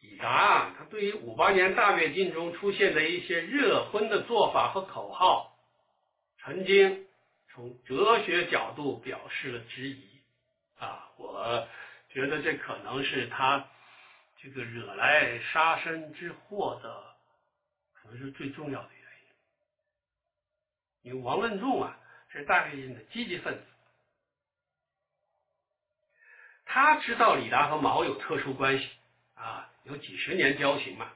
李达，他对于五八年大跃进中出现的一些热荤的做法和口号，曾经从哲学角度表示了质疑。啊，我觉得这可能是他这个惹来杀身之祸的，可能是最重要的因。为王文仲啊是大跃进的积极分子，他知道李达和毛有特殊关系啊。有几十年交情嘛，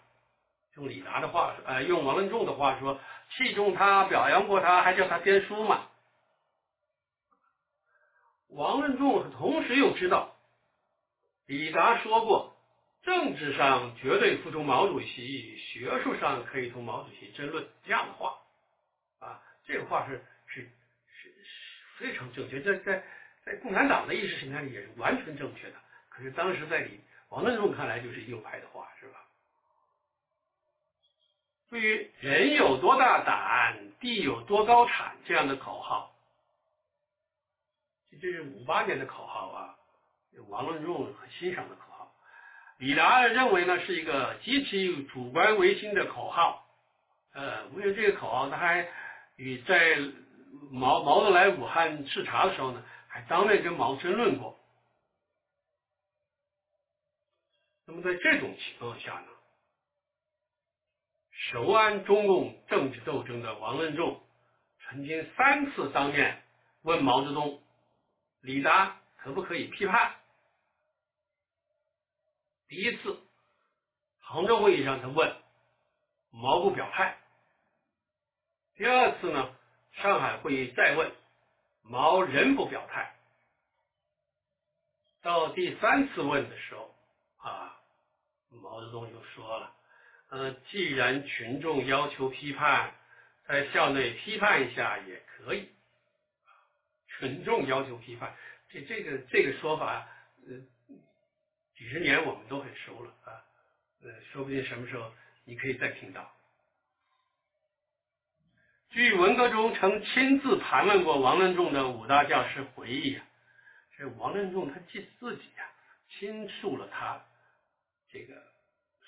用李达的话，呃，用王文仲的话说，器重他，表扬过他，还叫他编书嘛。王文仲同时又知道，李达说过，政治上绝对服从毛主席，学术上可以同毛主席争论这样的话，这个话是是是是非常正确，在在在共产党的意识形态里也是完全正确的。可是当时在你王文仲看来就是右派的话，是吧？对于“人有多大胆，地有多高产”这样的口号，这这是五八年的口号啊，王文仲很欣赏的口号。李达认为呢是一个极其主观唯心的口号，呃，为了这个口号，他还与在毛毛泽东来武汉视察的时候呢，还当面跟毛争论过。那么在这种情况下呢？熟谙中共政治斗争的王任重，曾经三次当面问毛泽东：“李达可不可以批判？”第一次，杭州会议上他问，毛不表态；第二次呢，上海会议再问，毛仍不表态。到第三次问的时候，啊，毛泽东就说了。呃，既然群众要求批判，在校内批判一下也可以。群众要求批判，这这个这个说法，呃，几十年我们都很熟了啊。呃，说不定什么时候你可以再听到。据文革中曾亲自盘问过王任重的五大教师回忆啊，这王任重他记自己啊，倾诉了他这个。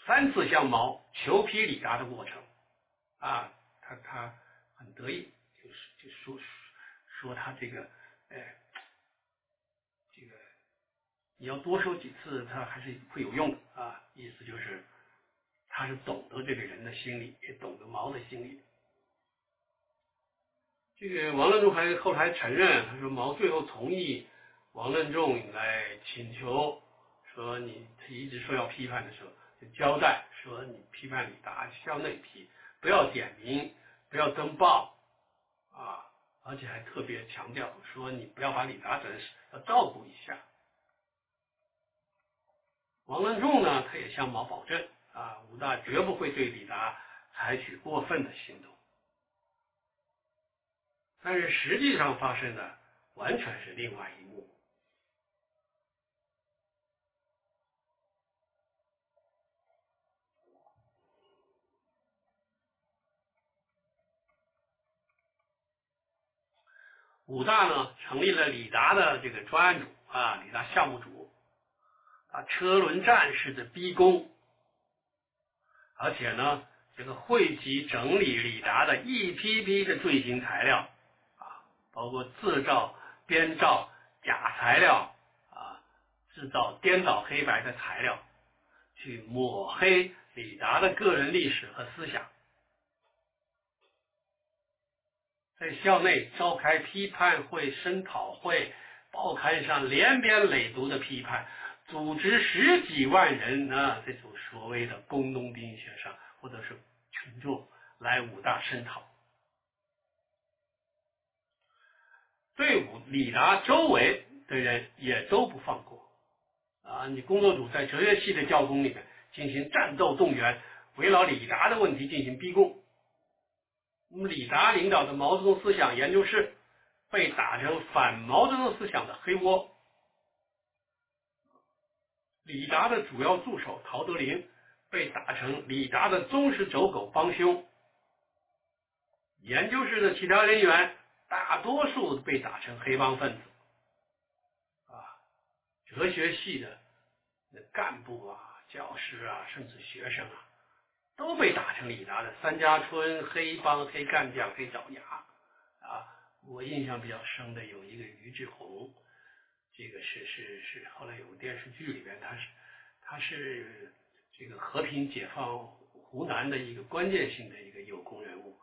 三次向毛求批李达的过程，啊，他他很得意，就是就说说他这个，哎，这个你要多说几次，他还是会有用的啊。意思就是他是懂得这个人的心理，也懂得毛的心理。这个王任重还后来承认，他说毛最后同意王任重来请求，说你他一直说要批判的时候。就交代说：“你批判李达，校内批，不要点名，不要登报啊！而且还特别强调说，你不要把李达整死，要照顾一下。”王任重呢，他也向毛保证啊，武大绝不会对李达采取过分的行动。但是实际上发生的完全是另外一幕。武大呢成立了李达的这个专案组啊，李达项目组啊，车轮战式的逼宫，而且呢，这个汇集整理李达的一批批的罪行材料，包括制造、编造假材料啊，制造颠倒黑白的材料，去抹黑李达的个人历史和思想。在校内召开批判会、声讨会，报刊上连篇累牍的批判，组织十几万人啊，这种所谓的工农兵学生或者是群众来武大声讨。队伍李达周围的人也都不放过啊！你工作组在哲学系的教工里面进行战斗动员，围绕李达的问题进行逼供。那么，李达领导的毛泽东思想研究室被打成反毛泽东思想的黑窝。李达的主要助手陶德林被打成李达的忠实走狗帮凶。研究室的其他人员大多数被打成黑帮分子。啊，哲学系的那干部啊、教师啊，甚至学生啊。都被打成李达的三家村黑帮、黑干将、黑爪牙啊！我印象比较深的有一个于志宏，这个是是是后来有个电视剧里边，他是他是这个和平解放湖南的一个关键性的一个有功人物，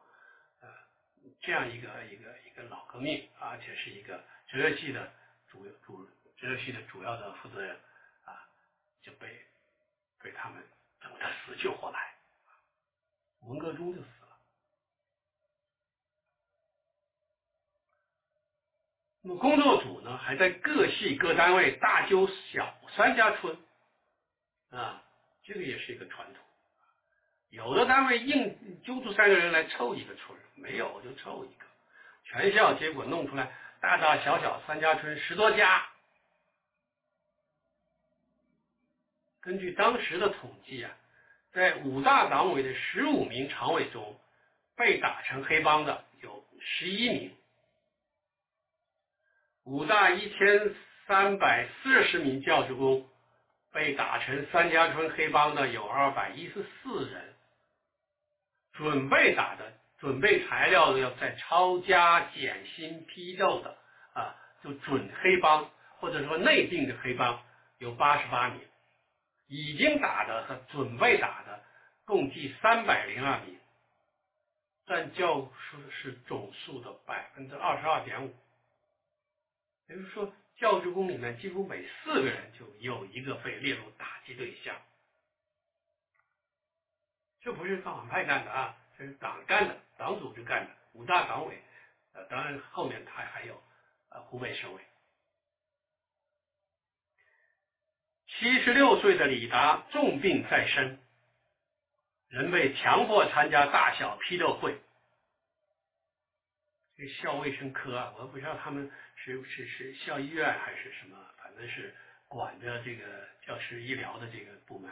这样一个一个一个老革命，而且是一个哲学系的主主哲学系的主要的负责人啊，就被被他们整的死去活来。文革中就死了。那么工作组呢，还在各系各单位大揪小三家村啊，这个也是一个传统。有的单位硬揪出三个人来凑一个村没有就凑一个，全校结果弄出来大大小小三家村十多家。根据当时的统计啊，在五大党委的十五名常委中，被打成黑帮的有十一名。五大一千三百四十名教职工被打成三家村黑帮的有二百一十四人。准备打的、准备材料的、要在抄家、减薪、批斗的啊，就准黑帮或者说内定的黑帮有八十八名，已经打的和准备打的共计三百零二名，占教师是总数的百分之二十二点五。也就是说，教职工里面几乎每四个人就有一个被列入打击对象。这不是造反派干的啊，这是党干的，党组织干的。五大党委，呃，当然后面他还有呃湖北省委。七十六岁的李达重病在身，人被强迫参加大小批斗会。这校卫生科啊，我不知道他们是是是校医院还是什么，反正是管着这个教师医疗的这个部门，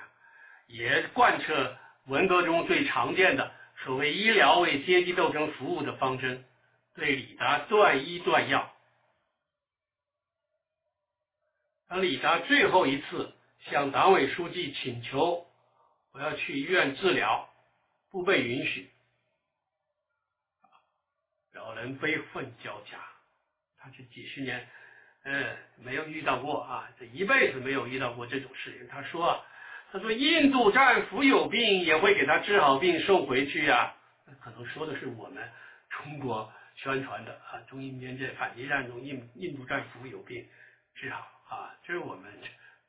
也贯彻。文革中最常见的所谓“医疗为阶级斗争服务”的方针，对李达断医断药。当李达最后一次向党委书记请求我要去医院治疗，不被允许，老人悲愤交加。他这几十年，嗯，没有遇到过啊，这一辈子没有遇到过这种事情。他说啊。他说：“印度战俘有病，也会给他治好病送回去呀。”可能说的是我们中国宣传的啊，中印边界反击战中，印印度战俘有病治好啊，这是我们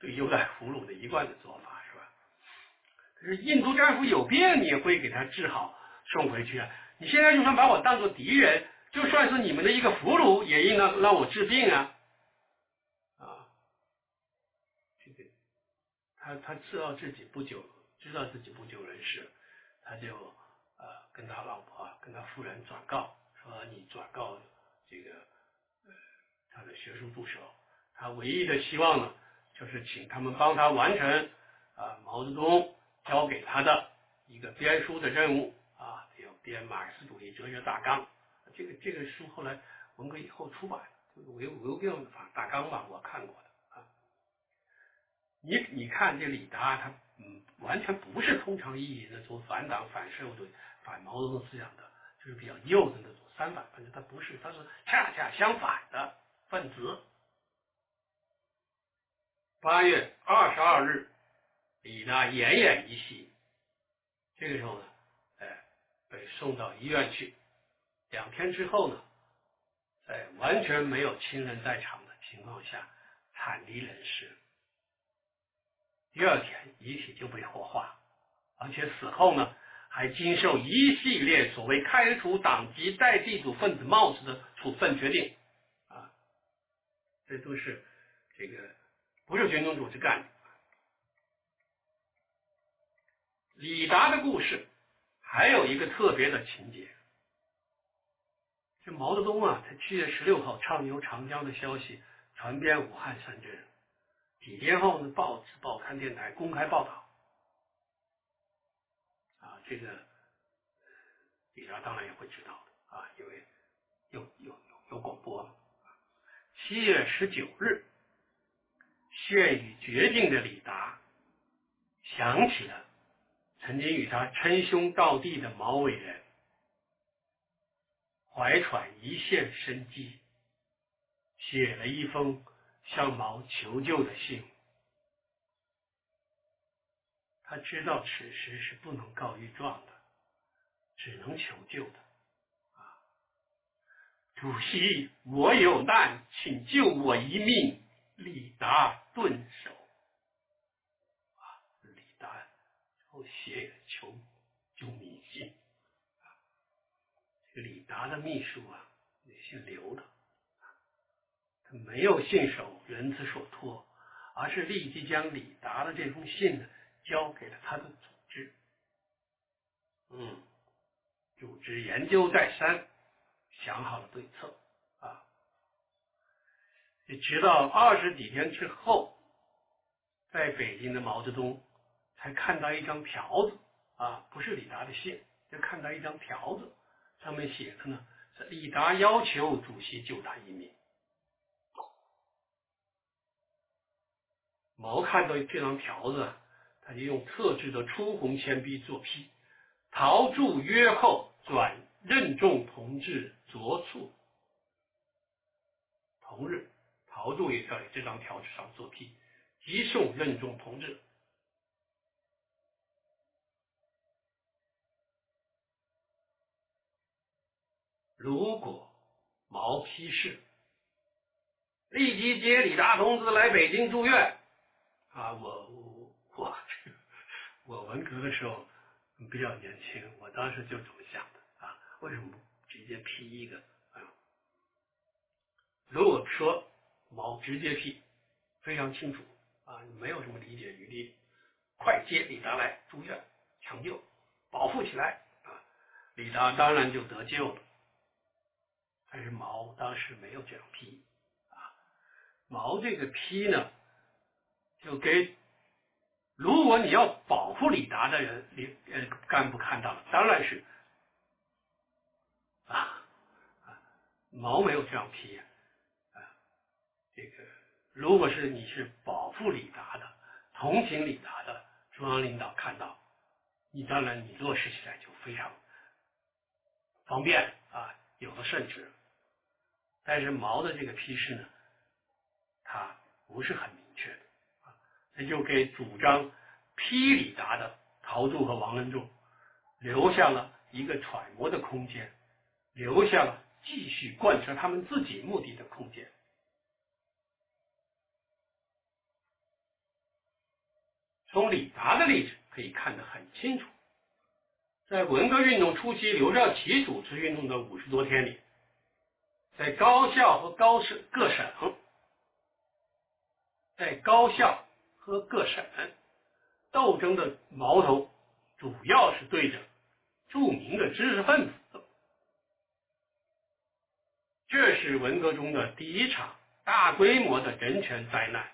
对优待俘虏的一贯的做法，是吧？可是印度战俘有病，你也会给他治好送回去啊？你现在就算把我当做敌人，就算是你们的一个俘虏，也应当让我治病啊。他他知道自己不久，知道自己不久人世，他就呃跟他老婆跟他夫人转告说：“你转告这个呃他的学术助手，他唯一的希望呢，就是请他们帮他完成啊毛泽东交给他的一个编书的任务啊，要编马克思主义哲学大纲。这个这个书后来文革以后出版，就是维维病法大纲吧，我看过的。”你你看这李达，他嗯完全不是通常意义那种反党反社会主义反毛泽东思想的，就是比较幼的那种三反分子，他不是，他是恰恰相反的分子。八月二十二日，李达奄奄一息，这个时候呢，哎，被送到医院去。两天之后呢，在完全没有亲人在场的情况下，惨离人世。第二天遗体就被火化，而且死后呢，还经受一系列所谓开除党籍代地主分子帽子的处分决定，啊，这都是这个不是军中组织干的。李达的故事还有一个特别的情节，这毛泽东啊，他七月十六号畅游长江的消息传遍武汉三镇。几天后呢？报纸、报刊、电台公开报道，啊，这个李达当然也会知道的啊，因为有有有有广播。七月十九日，陷于绝境的李达想起了曾经与他称兄道弟的毛伟人，怀揣一线生机，写了一封。向毛求救的信，他知道此时是不能告御状的，只能求救的。啊，主席，我有难，请救我一命。李达顿首。啊，李达后写求救命信。啊，这个李达的秘书啊，姓刘的。没有信守人之所托，而是立即将李达的这封信呢交给了他的组织。嗯，组织研究再三，想好了对策啊。直到二十几天之后，在北京的毛泽东才看到一张条子啊，不是李达的信，就看到一张条子，上面写的呢是李达要求主席救他一命。毛看到这张条子，他就用特制的出红铅笔作批：“陶铸约后转任重同志着处。”同日，陶铸也在这张条子上作批，急送任重同志。如果毛批示，立即接李达同志来北京住院。啊，我我我 我文革的时候比较年轻，我当时就这么想的啊，为什么不直接批一个啊？如果说毛直接批，非常清楚啊，没有什么理解余地，快接李达来住院抢救，保护起来啊，李达当然就得救了。但是毛当时没有这样批啊，毛这个批呢？就给，如果你要保护李达的人，李呃干部看到了，当然是啊，毛没有这样批啊，这个如果是你是保护李达的，同情李达的中央领导看到，你当然你落实起来就非常方便啊，有的甚至，但是毛的这个批示呢，他不是很明确的。也就给主张批李达的陶铸和王恩仲留下了一个揣摩的空间，留下了继续贯彻他们自己目的的空间。从李达的例子可以看得很清楚，在文革运动初期，刘少奇主持运动的五十多天里，在高校和高省各省，在高校。和各省斗争的矛头主要是对着著名的知识分子，这是文革中的第一场大规模的人权灾难。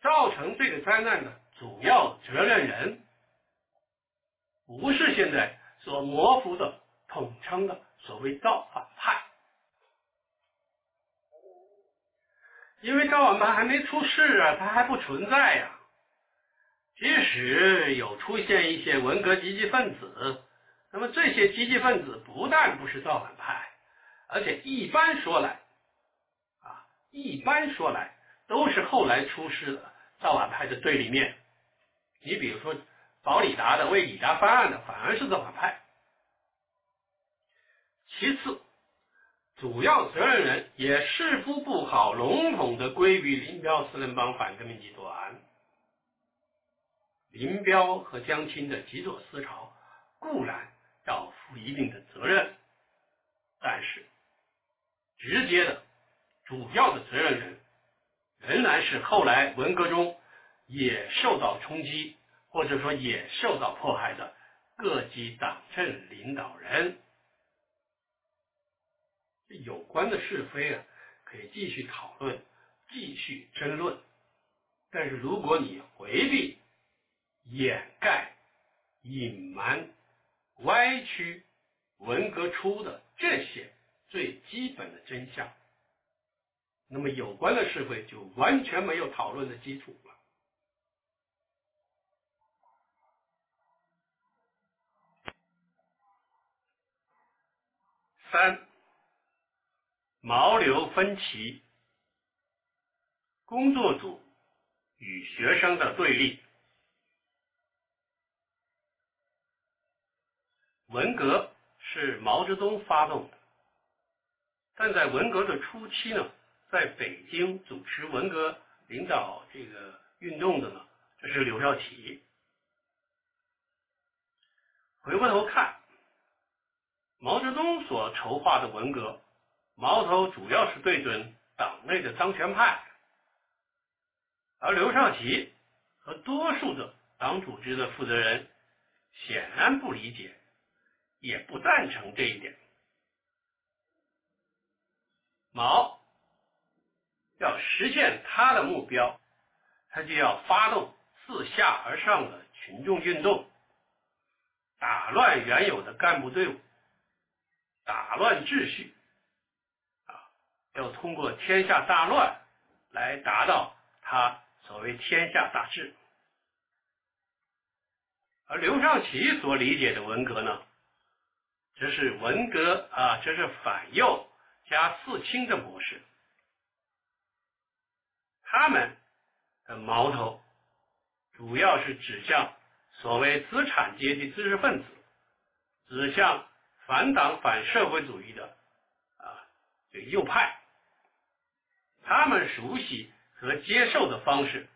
造成这个灾难的主要责任人，不是现在所模糊的统称的所谓造反派。因为赵晚班还没出事啊，他还不存在呀。即使有出现一些文革积极分子，那么这些积极分子不但不是造反派，而且一般说来，啊，一般说来都是后来出事的造反派的对立面。你比如说保李达的、为李达翻案的，反而是造反派。其次。主要责任人也似乎不好笼统的归于林彪四人帮反革命集团。林彪和江青的极左思潮固然要负一定的责任，但是直接的、主要的责任人仍然是后来文革中也受到冲击或者说也受到迫害的各级党政领导人。有关的是非啊，可以继续讨论，继续争论。但是如果你回避、掩盖、隐瞒、歪曲文革初的这些最基本的真相，那么有关的是非就完全没有讨论的基础了。三。毛刘分歧，工作组与学生的对立。文革是毛泽东发动的，但在文革的初期呢，在北京主持文革、领导这个运动的呢，这是刘少奇。回过头看，毛泽东所筹划的文革。矛头主要是对准党内的当权派，而刘少奇和多数的党组织的负责人显然不理解，也不赞成这一点。毛要实现他的目标，他就要发动自下而上的群众运动，打乱原有的干部队伍，打乱秩序，要通过天下大乱来达到他所谓天下大治。而刘少奇所理解的文革呢，这是文革啊，这是反右。加四清的模式，他们的矛头主要是指向所谓资产阶级知识分子，指向反党反社会主义的啊这右派。他们熟悉和接受的方式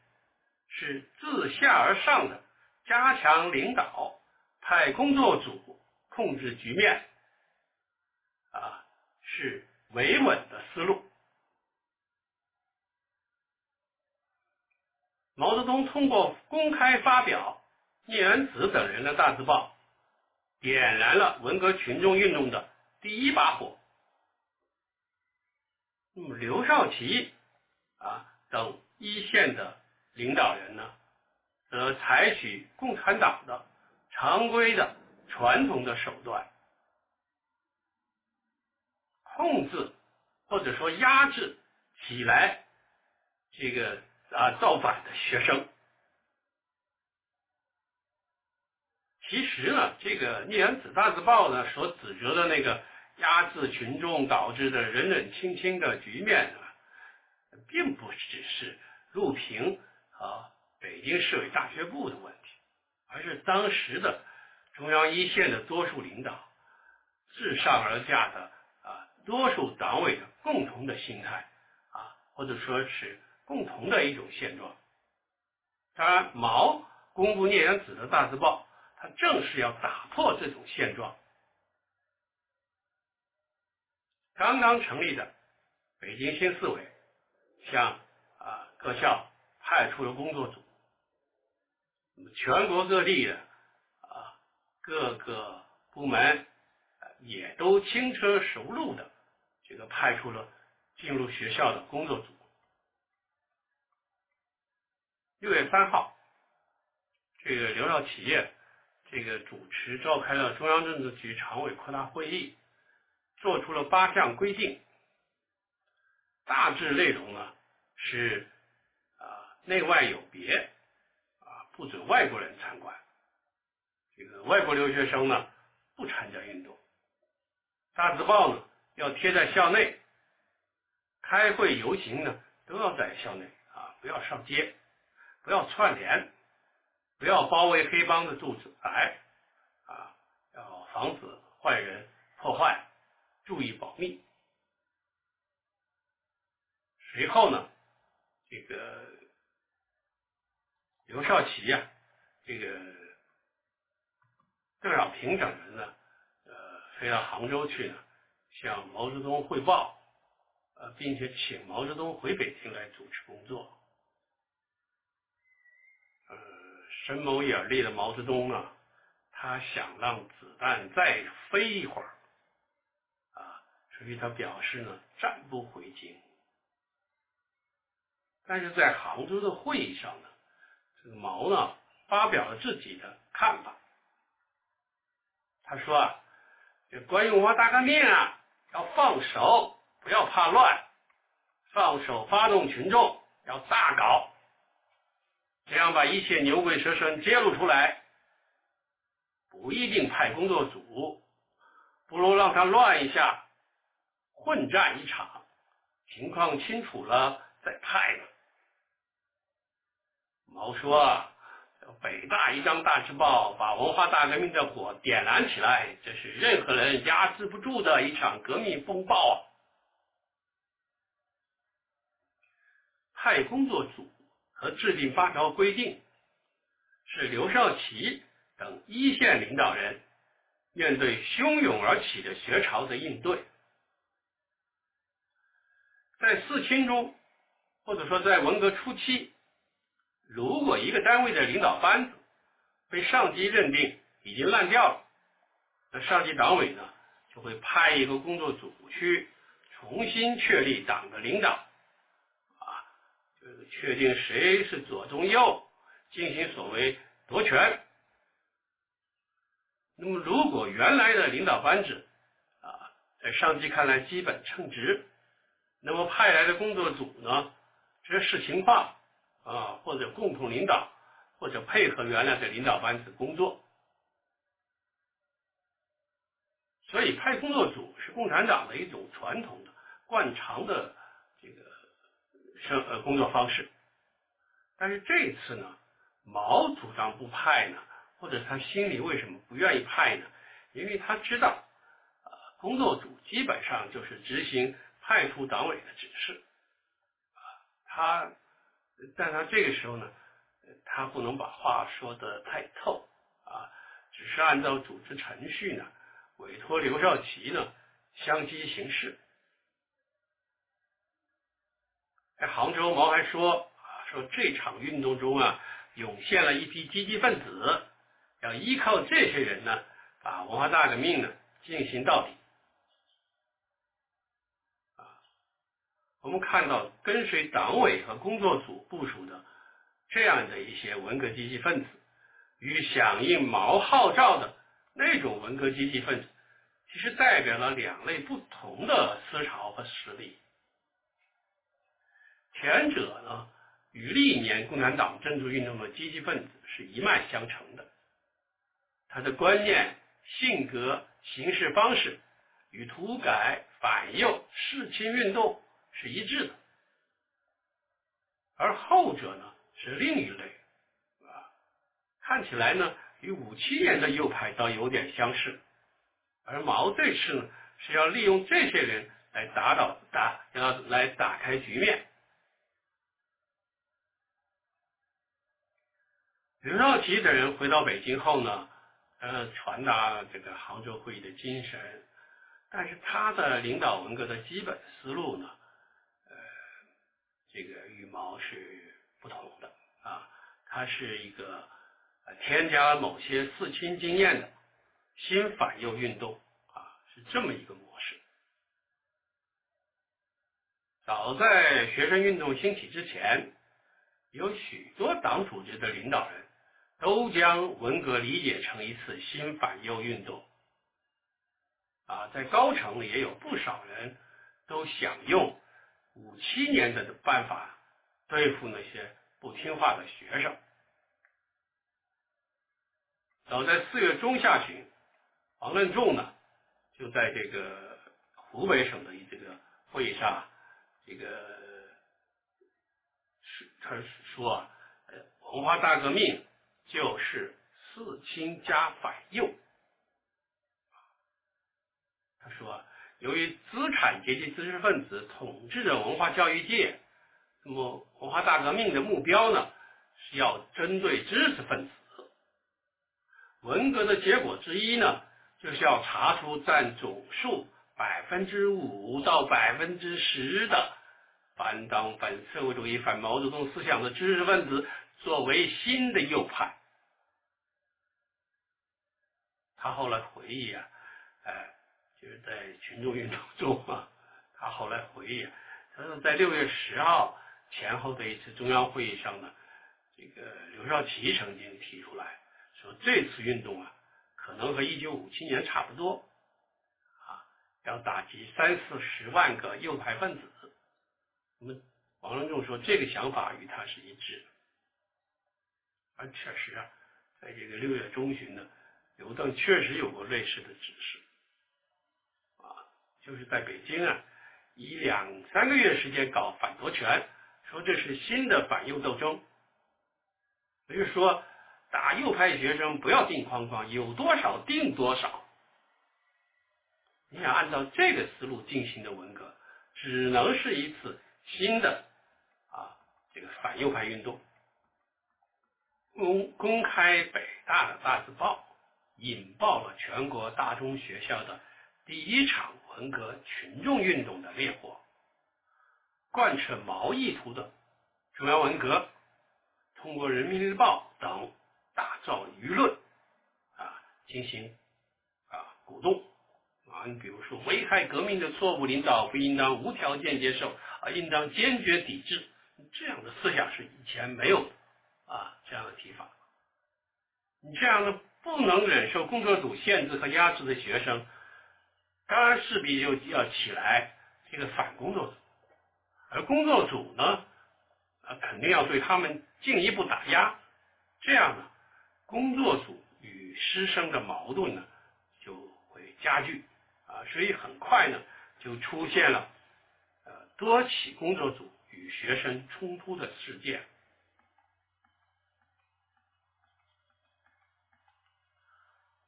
是自下而上的加强领导，派工作组控制局面，啊是。维稳的思路。毛泽东通过公开发表聂元子等人的大字报，点燃了文革群众运动的第一把火。那么刘少奇啊等一线的领导人呢，则采取共产党的常规的传统的手段。控制或者说压制起来这个啊造反的学生，其实呢，这个《聂元子大字报》呢所指责的那个压制群众导致的冷冷清清的局面呢，并不只是陆平和北京市委大学部的问题，而是当时的中央一线的多数领导自上而下的啊。多数党委的共同的心态啊，或者说是共同的一种现状。当然，毛公布聂元子的大字报，他正是要打破这种现状。刚刚成立的北京新四委，向啊各校派出了工作组，全国各地的啊各个部门也都轻车熟路的。这个派出了进入学校的工作组。六月三号，这个刘少奇这个主持召开了中央政治局常委扩大会议，做出了八项规定。大致内容呢是啊内外有别啊不准外国人参观，这个外国留学生呢不参加运动。大字报呢。要贴在校内，开会游行呢都要在校内啊，不要上街，不要串联，不要包围黑帮的住宅啊，要防止坏人破坏，注意保密。随后呢，这个刘少奇呀，这个邓小平等人呢，呃，飞到杭州去呢。向毛泽东汇报，呃，并且请毛泽东回北京来主持工作。呃，深谋远虑的毛泽东呢，他想让子弹再飞一会儿，所以他表示呢，暂不回京。但是在杭州的会议上呢，这个毛呢，发表了自己的看法。他说啊，这关于文化大革命啊。要放手，不要怕乱，放手发动群众，要大搞，这样把一切牛鬼蛇神揭露出来，不一定派工作组，不如让他乱一下，混战一场，情况清楚了再派呢。毛说。北大一张大字报，把文化大革命的火点燃起来，这是任何人压制不住的一场革命风暴啊！派工作组和制定发条规定，是刘少奇等一线领导人面对汹涌而起的学潮的应对。在四清中，或者说在文革初期。如果一个单位的领导班子被上级认定已经烂掉了，那上级党委呢就会派一个工作组去重新确立党的领导，啊，就是确定谁是左中右，进行所谓夺权。那么，如果原来的领导班子啊，在上级看来基本称职，那么派来的工作组呢，这视情况啊，或者共同领导，或者配合原来的领导班子工作。所以，派工作组是共产党的一种传统的、惯常的这个生呃工作方式。但是这次呢，毛主张不派呢？或者他心里为什么不愿意派呢？因为他知道，呃，工作组基本上就是执行派出党委的指示，啊，他，但他这个时候呢，他不能把话说的太透，啊，只是按照组织程序呢，委托刘少奇呢相机行事。在杭州，毛还说，啊，说这场运动中啊，涌现了一批积极分子。要依靠这些人呢，把文化大革命呢进行到底。啊，我们看到跟随党委和工作组部署的这样的一些文革积极分子，与响应毛号召的那种文革积极分子，其实代表了两类不同的思潮和实力。前者呢，与历年共产党政治运动的积极分子是一脉相承的。他的观念、性格、行事方式与土改、反右、世亲运动是一致的，而后者呢是另一类，啊，看起来呢与五七年的右派倒有点相似，而毛这次呢是要利用这些人来打倒打，要来打开局面。刘少奇等人回到北京后呢？呃，传达这个杭州会议的精神，但是他的领导文革的基本思路呢，这个羽毛是不同的啊，它是一个呃添加某些四清经验的新反右运动啊，是这么一个模式。早在学生运动兴起之前，有许多党组织的领导人。都将文革理解成一次新反右运动，啊，在高层也有不少人都想用五七年的办法对付那些不听话的学生。早在四月中下旬，王任重呢就在这个湖北省的这个会议上，这个是他说，呃，文化大革命。就是四清加反右。他说，由于资产阶级知识分子统治着文化教育界，那么文化大革命的目标呢，是要针对知识分子。文革的结果之一呢，就是要查出占总数百分之五到百分之十的反党、反社会主义、反毛泽东思想的知识分子。作为新的右派，他后来回忆啊，就是在群众运动中啊，他后来回忆，他说在六月十号前后的一次中央会议上呢，这个刘少奇曾经提出来说，这次运动啊，可能和一九五七年差不多，啊，要打击三四十万个右派分子。那么王任重说，这个想法与他是一致。的。而确实啊，在这个六月中旬呢，刘邓确实有过类似的指示，就是在北京啊，以两三个月时间搞反夺权，说这是新的反右斗争，也就是说，打右派学生不要定框框，有多少定多少。你想按照这个思路进行的文革，只能是一次新的啊这个反右派运动。公公开北大的大字报，引爆了全国大中学校的第一场文革群众运动的烈火，贯彻毛意图的中央文革，通过人民日报等打造舆论啊，进行啊鼓动啊，你比如说危害革命的错误领导不应当无条件接受啊，应当坚决抵制，这样的思想是以前没有啊，这样的提法。你这样的不能忍受工作组限制和压制的学生，当然势必就要起来这个反工作组，而工作组呢？呃，肯定要对他们进一步打压，这样呢，工作组与师生的矛盾呢就会加剧啊，所以很快呢就出现了呃多起工作组与学生冲突的事件。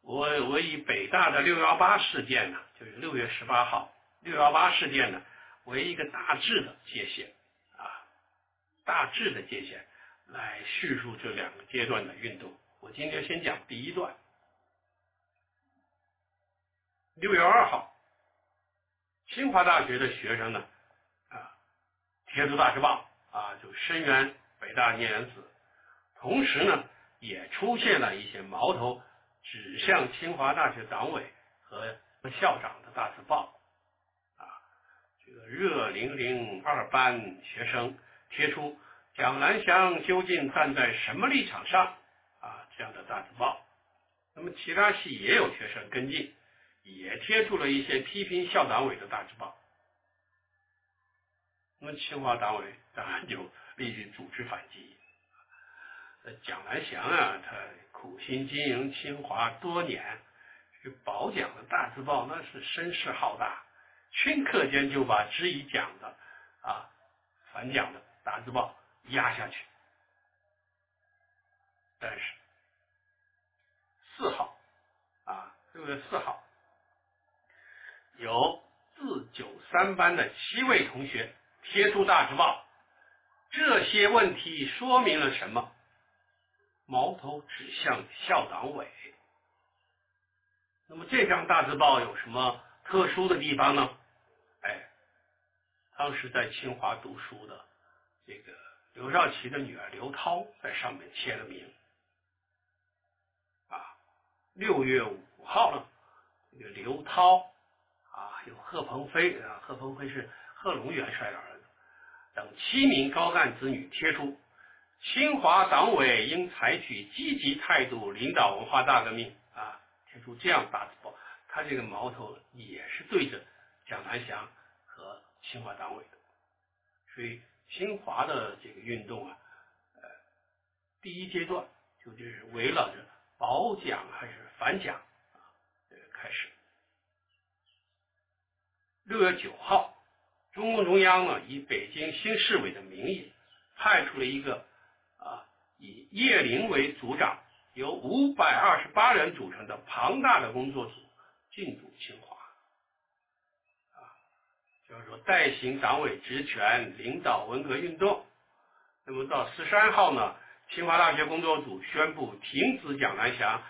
我我以北大的六幺八事件呢，就是六月十八号六幺八事件呢为一个大致的界限。啊大致的界限来叙述这两个阶段的运动。我今天先讲第一段。六月二号，清华大学的学生呢，啊，贴出大字报啊，就声援北大念人子，同时呢，也出现了一些矛头指向清华大学党委和校长的大字报，啊，这个热零零二班学生。贴出蒋南翔究竟站在什么立场上啊？这样的大字报。那么其他系也有学生跟进，也贴出了一些批评校党委的大字报。那么清华党委当然就立即组织反击。蒋南翔啊，他苦心经营清华多年，这保奖的大字报那是声势浩大，顷刻间就把质疑讲的啊反奖的。大字报压下去，但是四号啊，六月四号，有自九三班的七位同学贴出大字报，这些问题说明了什么？矛头指向校党委。那么这张大字报有什么特殊的地方呢？哎，当时在清华读书的。这个刘少奇的女儿刘涛在上面签了名啊。六月五号呢，这个刘涛啊，有贺鹏飞啊，贺鹏飞是贺龙元帅的儿子等七名高干子女贴出清华党委应采取积极态度领导文化大革命出这样大字报。他这个矛头也是对着蒋南翔和清华党委的，所以。清华的这个运动啊，呃，第一阶段就就是围绕着保蒋还是反蒋啊，开始。六月九号，中共中央呢以北京新市委的名义，派出了一个啊以叶林为组长，由五百二十八人组成的庞大的工作组进驻清华。啊就是说，代行党委职权，领导文革运动。那么到十三号呢，清华大学工作组宣布停止蒋南翔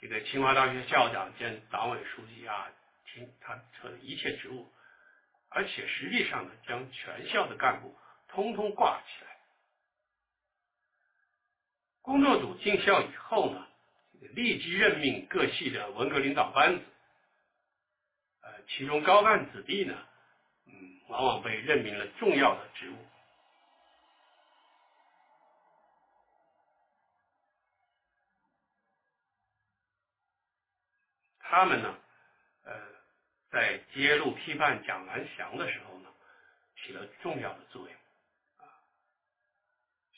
这个清华大学校长兼党委书记啊，停他的一切职务，而且实际上呢，将全校的干部通通挂起来。工作组进校以后呢，立即任命各系的文革领导班子，呃，其中高干子弟呢。嗯，往往被任命了重要的职务。他们呢，呃，在揭露批判蒋南翔的时候呢，起了重要的作用。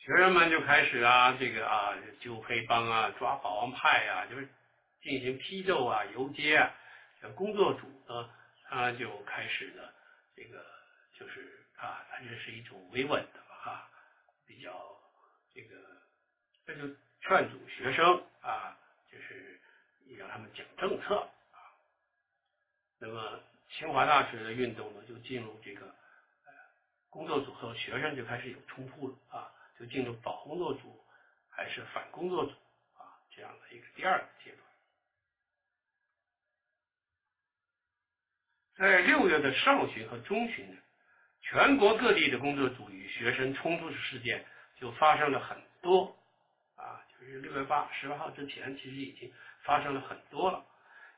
学生们就开始啊，这个啊，揪黑帮啊，抓保安派啊，就是进行批斗啊、游街啊。工作组呢，他就开始呢。这个就是啊，他这是一种维稳的啊，比较这个，这就劝阻学生啊，就是让他们讲政策啊。那么清华大学的运动呢，就进入这个工作组和学生就开始有冲突了啊，就进入保工作组还是反工作组啊这样的一个第二个阶段。在六月的上旬和中旬呢，全国各地的工作组与学生冲突的事件就发生了很多啊就是六月八十八号之前，其实已经发生了很多了。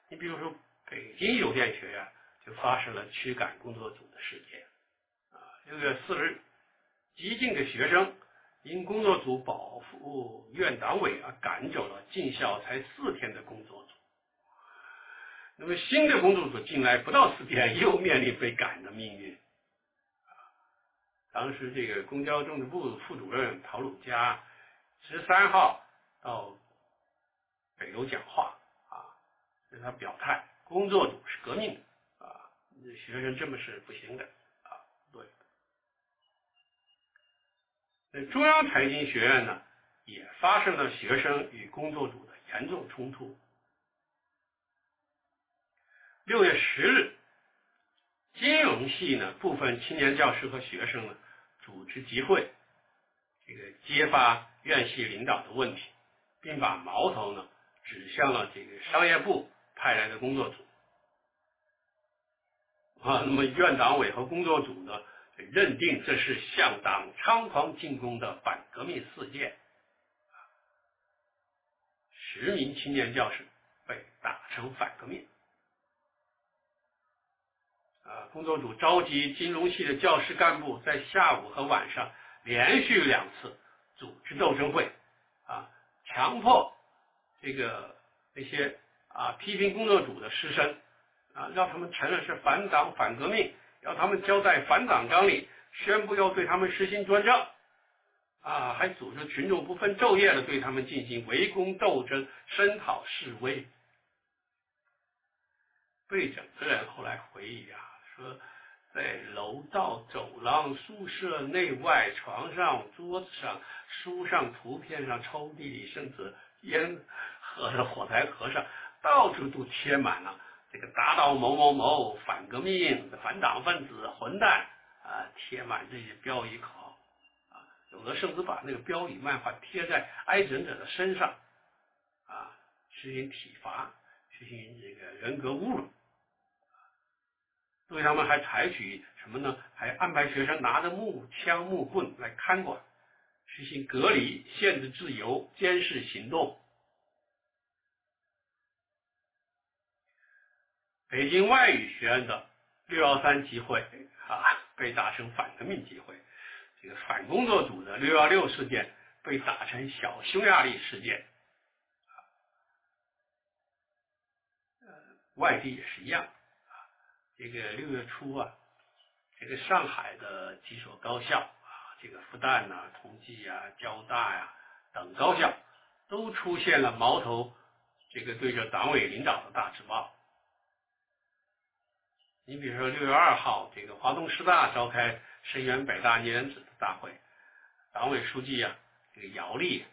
你比如说，北京邮电学院就发生了驱赶工作组的事件，啊，六月四日，激进的学生因工作组保护院党委而赶走了进校才四天的工作组。那么新的工作组进来不到四天，又面临被赶的命运。当时这个公交政治部副主任陶鲁佳十三号到北邮讲话啊，跟他表态，工作组是革命的啊，学生这么是不行的啊，对。中央财经学院呢，也发生了学生与工作组的严重冲突。六月十日。金融系呢，部分青年教师和学生呢，组织集会，这个揭发院系领导的问题，并把矛头呢指向了这个商业部派来的工作组。啊，那么院党委和工作组呢，认定这是向党猖狂进攻的反革命事件。十名青年教师被打成反革命。啊，工作组召集金融系的教师干部，在下午和晚上连续两次组织斗争会，啊，强迫这个那些啊批评工作组的师生，啊，让他们承认是反党反革命，要他们交代反党纲领，宣布要对他们实行专政，啊，还组织群众不分昼夜的对他们进行围攻斗争、声讨示威。被整的人后来回忆啊。说，在楼道、走廊、宿舍内外、床上、桌子上、书上、图片上、抽屉里，甚至烟盒的火柴盒上，到处都贴满了这个打倒某某某、反革命、反党分子、混蛋啊，贴满这些标语口号啊，有的甚至把那个标语漫画贴在挨整者的身上啊，实行体罚，实行这个人格侮辱。对他们还采取什么呢？还安排学生拿着木枪、木棍来看管，实行隔离、限制自由、监视行动。北京外语学院的六幺三集会啊，被打成反革命集会；这个反工作组的六幺六事件被打成小匈牙利事件。呃，外地也是一样啊。这个六月初啊，这个上海的几所高校啊，这个复旦呐、同济呀、交大呀等高校，都出现了矛头，这个对着党委领导的大字报。你比如说六月二号，这个华东师大召开声援北大孽子的大会，党委书记啊，这个姚立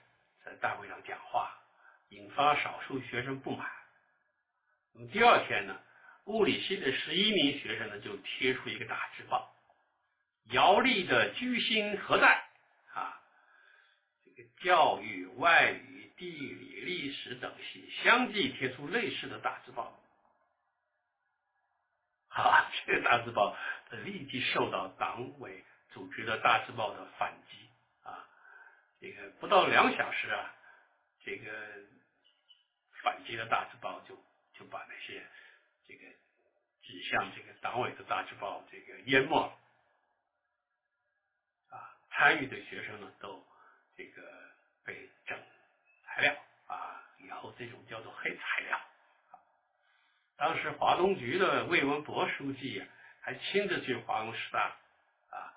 在大会上讲话，引发少数学生不满。那么第二天呢？物理系的十一名学生呢，就贴出一个大字报：“姚立的居心何在？”啊，这个教育、外语、地理、历史等系相继贴出类似的大字报。啊，这个大字报立即受到党委组织的大字报的反击。啊，这个不到两小时啊，这个反击的大字报就就把那些。这个指向这个党委的大字报，这个淹没了啊！参与的学生呢，都这个被整材料啊，以后这种叫做黑材料。当时华东局的魏文博书记还亲自去华东师大啊，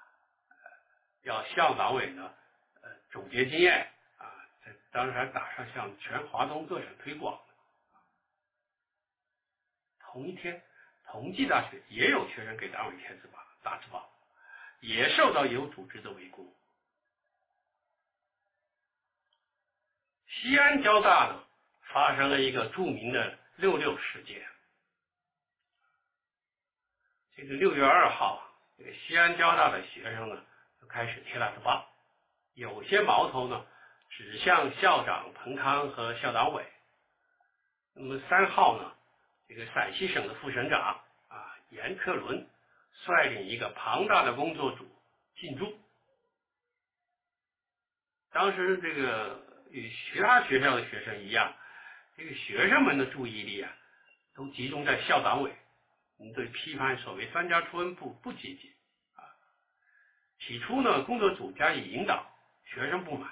要向党委呢呃总结经验啊，在当时还打算向全华东各省推广。同一天，同济大学也有学生给党委贴字报、大字报，也受到有组织的围攻。西安交大呢，发生了一个著名的“六六”事件。这个六月二号，这个西安交大的学生呢，就开始贴大字报，有些矛头呢，指向校长彭康和校党委。那么三号呢？这个陕西省的副省长啊，严克伦率领一个庞大的工作组进驻。当时这个与其他学校的学生一样，这个学生们的注意力啊，都集中在校党委，对批判所谓专家出身部不积极啊。起初呢，工作组加以引导，学生不满。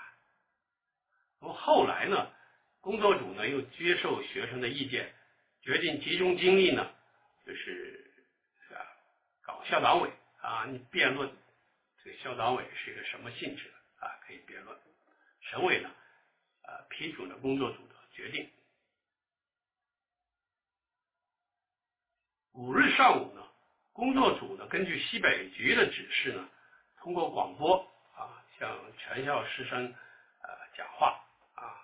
那么后来呢，工作组呢又接受学生的意见，决定集中精力呢，就是啊，搞校党委啊，你辩论这个校党委是一个什么性质的啊，可以辩论。省委呢，呃，批准了工作组的决定。五日上午呢，工作组呢根据西北局的指示呢，通过广播啊，向全校师生呃讲话啊，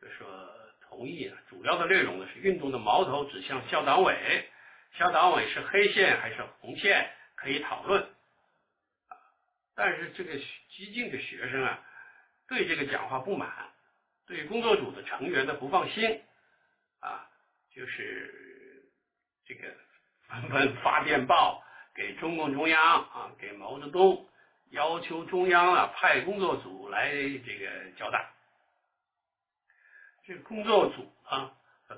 就说同意啊，主要的内容呢是运动的矛头指向校党委，校党委是黑线还是红线可以讨论啊，但是这个激进的学生啊。对这个讲话不满，对工作组的成员的不放心，啊，就是这个纷纷发电报给中共中央啊，给毛泽东，要求中央啊派工作组来这个交代。这个工作组啊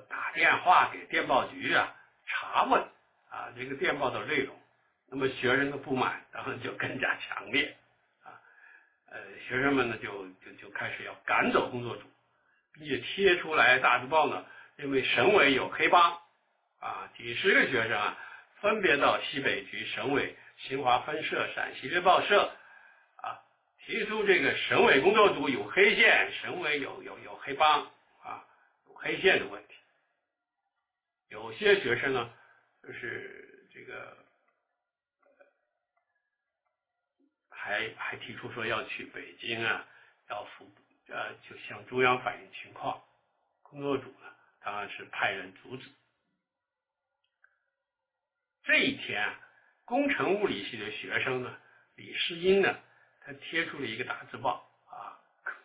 打电话给电报局啊查问啊这个电报的内容，那么学生的不满当然就更加强烈啊。呃，学生们呢就就就开始要赶走工作组，并且贴出来大字报呢，认为省委有黑帮啊，几十个学生啊，分别到西北局、省委、新华分社、陕西日报社啊，提出这个省委工作组有黑线，省委有有有黑帮啊，有黑线的问题。有些学生呢，就是这个。还还提出说要去北京啊，要赴呃，就向中央反映情况。工作组呢，当然是派人阻止。这一天，工程物理系的学生呢，李世英呢，他贴出了一个大字报啊，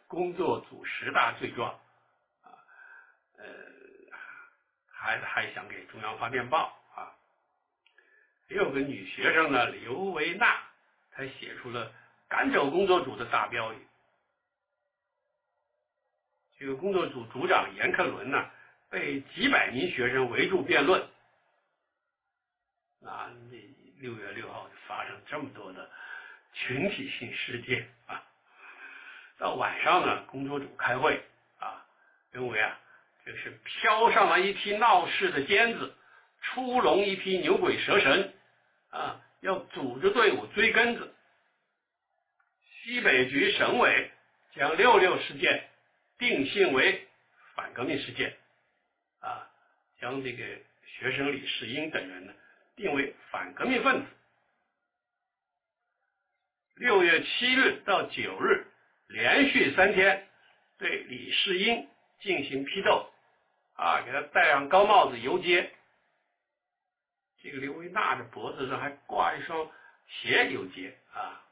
工作组十大罪状啊，呃，还还想给中央发电报啊。也有个女学生呢，刘维娜。她写出了赶走工作组的大标语。这个工作组组长严克伦呢，被几百名学生围住辩论。啊，那六月六号发生这么多的群体性事件啊！到晚上呢，工作组开会啊，认为啊，这是飘上来一批闹事的尖子，出笼一批牛鬼蛇神啊！要组织队伍追根子。西北局、省委将六六事件定性为反革命事件，啊，将这个学生李世英等人呢定为反革命分子。六月七日到九日，连续三天对李世英进行批斗，啊，给他戴上高帽子游街。这个刘维娜的脖子上还挂一双鞋游街啊！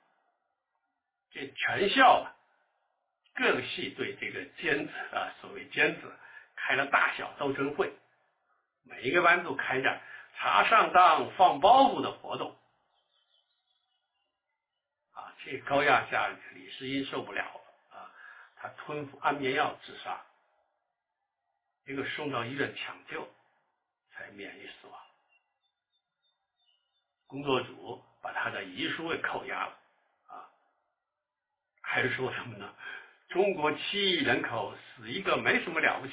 这全校啊，各个系对这个尖子啊，所谓尖子，开了大小斗争会，每一个班都开展查上当、放包袱的活动。啊，这高压下，李世英受不了了啊，他吞服安眠药自杀，结果送到医院抢救，才免于死亡。工作组把他的遗书给扣押了，啊，还是说什么呢？中国七亿人口死一个没什么了不起，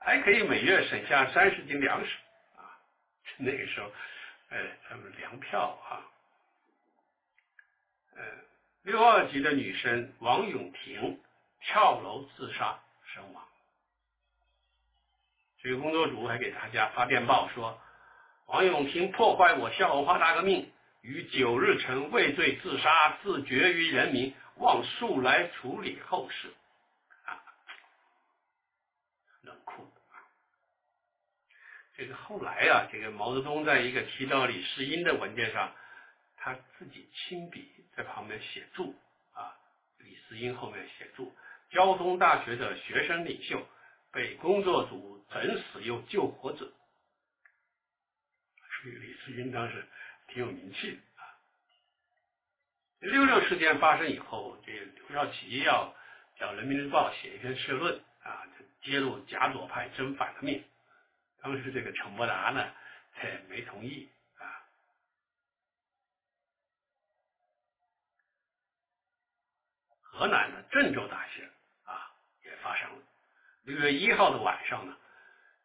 还可以每月省下三十斤粮食！那个时候，呃，他们粮票啊，呃，六二级的女生王永婷跳楼自杀身亡。这个工作组还给大家发电报说。王永平破坏我校文化大革命，于九日晨畏罪自杀，自绝于人民，望速来处理后事。啊，冷酷啊！这个后来啊，这个毛泽东在一个提到李世英的文件上，他自己亲笔在旁边写注啊，李世英后面写注：交通大学的学生领袖被工作组整死又救活者。李世英当时挺有名气的啊。六六事件发生以后，这个刘少奇要叫《人民日报》写一篇社论啊，揭露假左派真反革命。当时这个陈伯达呢，他也没同意啊。河南的郑州大学啊，也发生了。六月一号的晚上呢，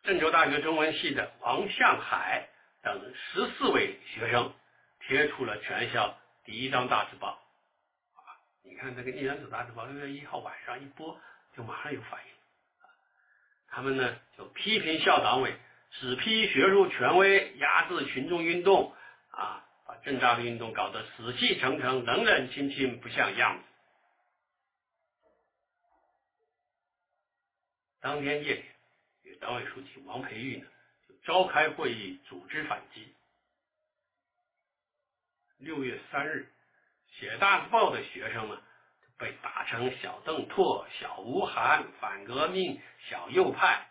郑州大学中文系的王向海等十四位学生贴出了全校第一张大字报。啊，你看这个《一人组大字报》，六月一号晚上一播，就马上有反应。他们呢，就批评校党委只批学术权威，压制群众运动，啊，把郑大的运动搞得死气沉沉、冷冷清清，不像样子。当天夜里，党委书记王培玉呢就召开会议，组织反击。六月三日，写大字报的学生呢被打成小邓拓、小吴晗、反革命、小右派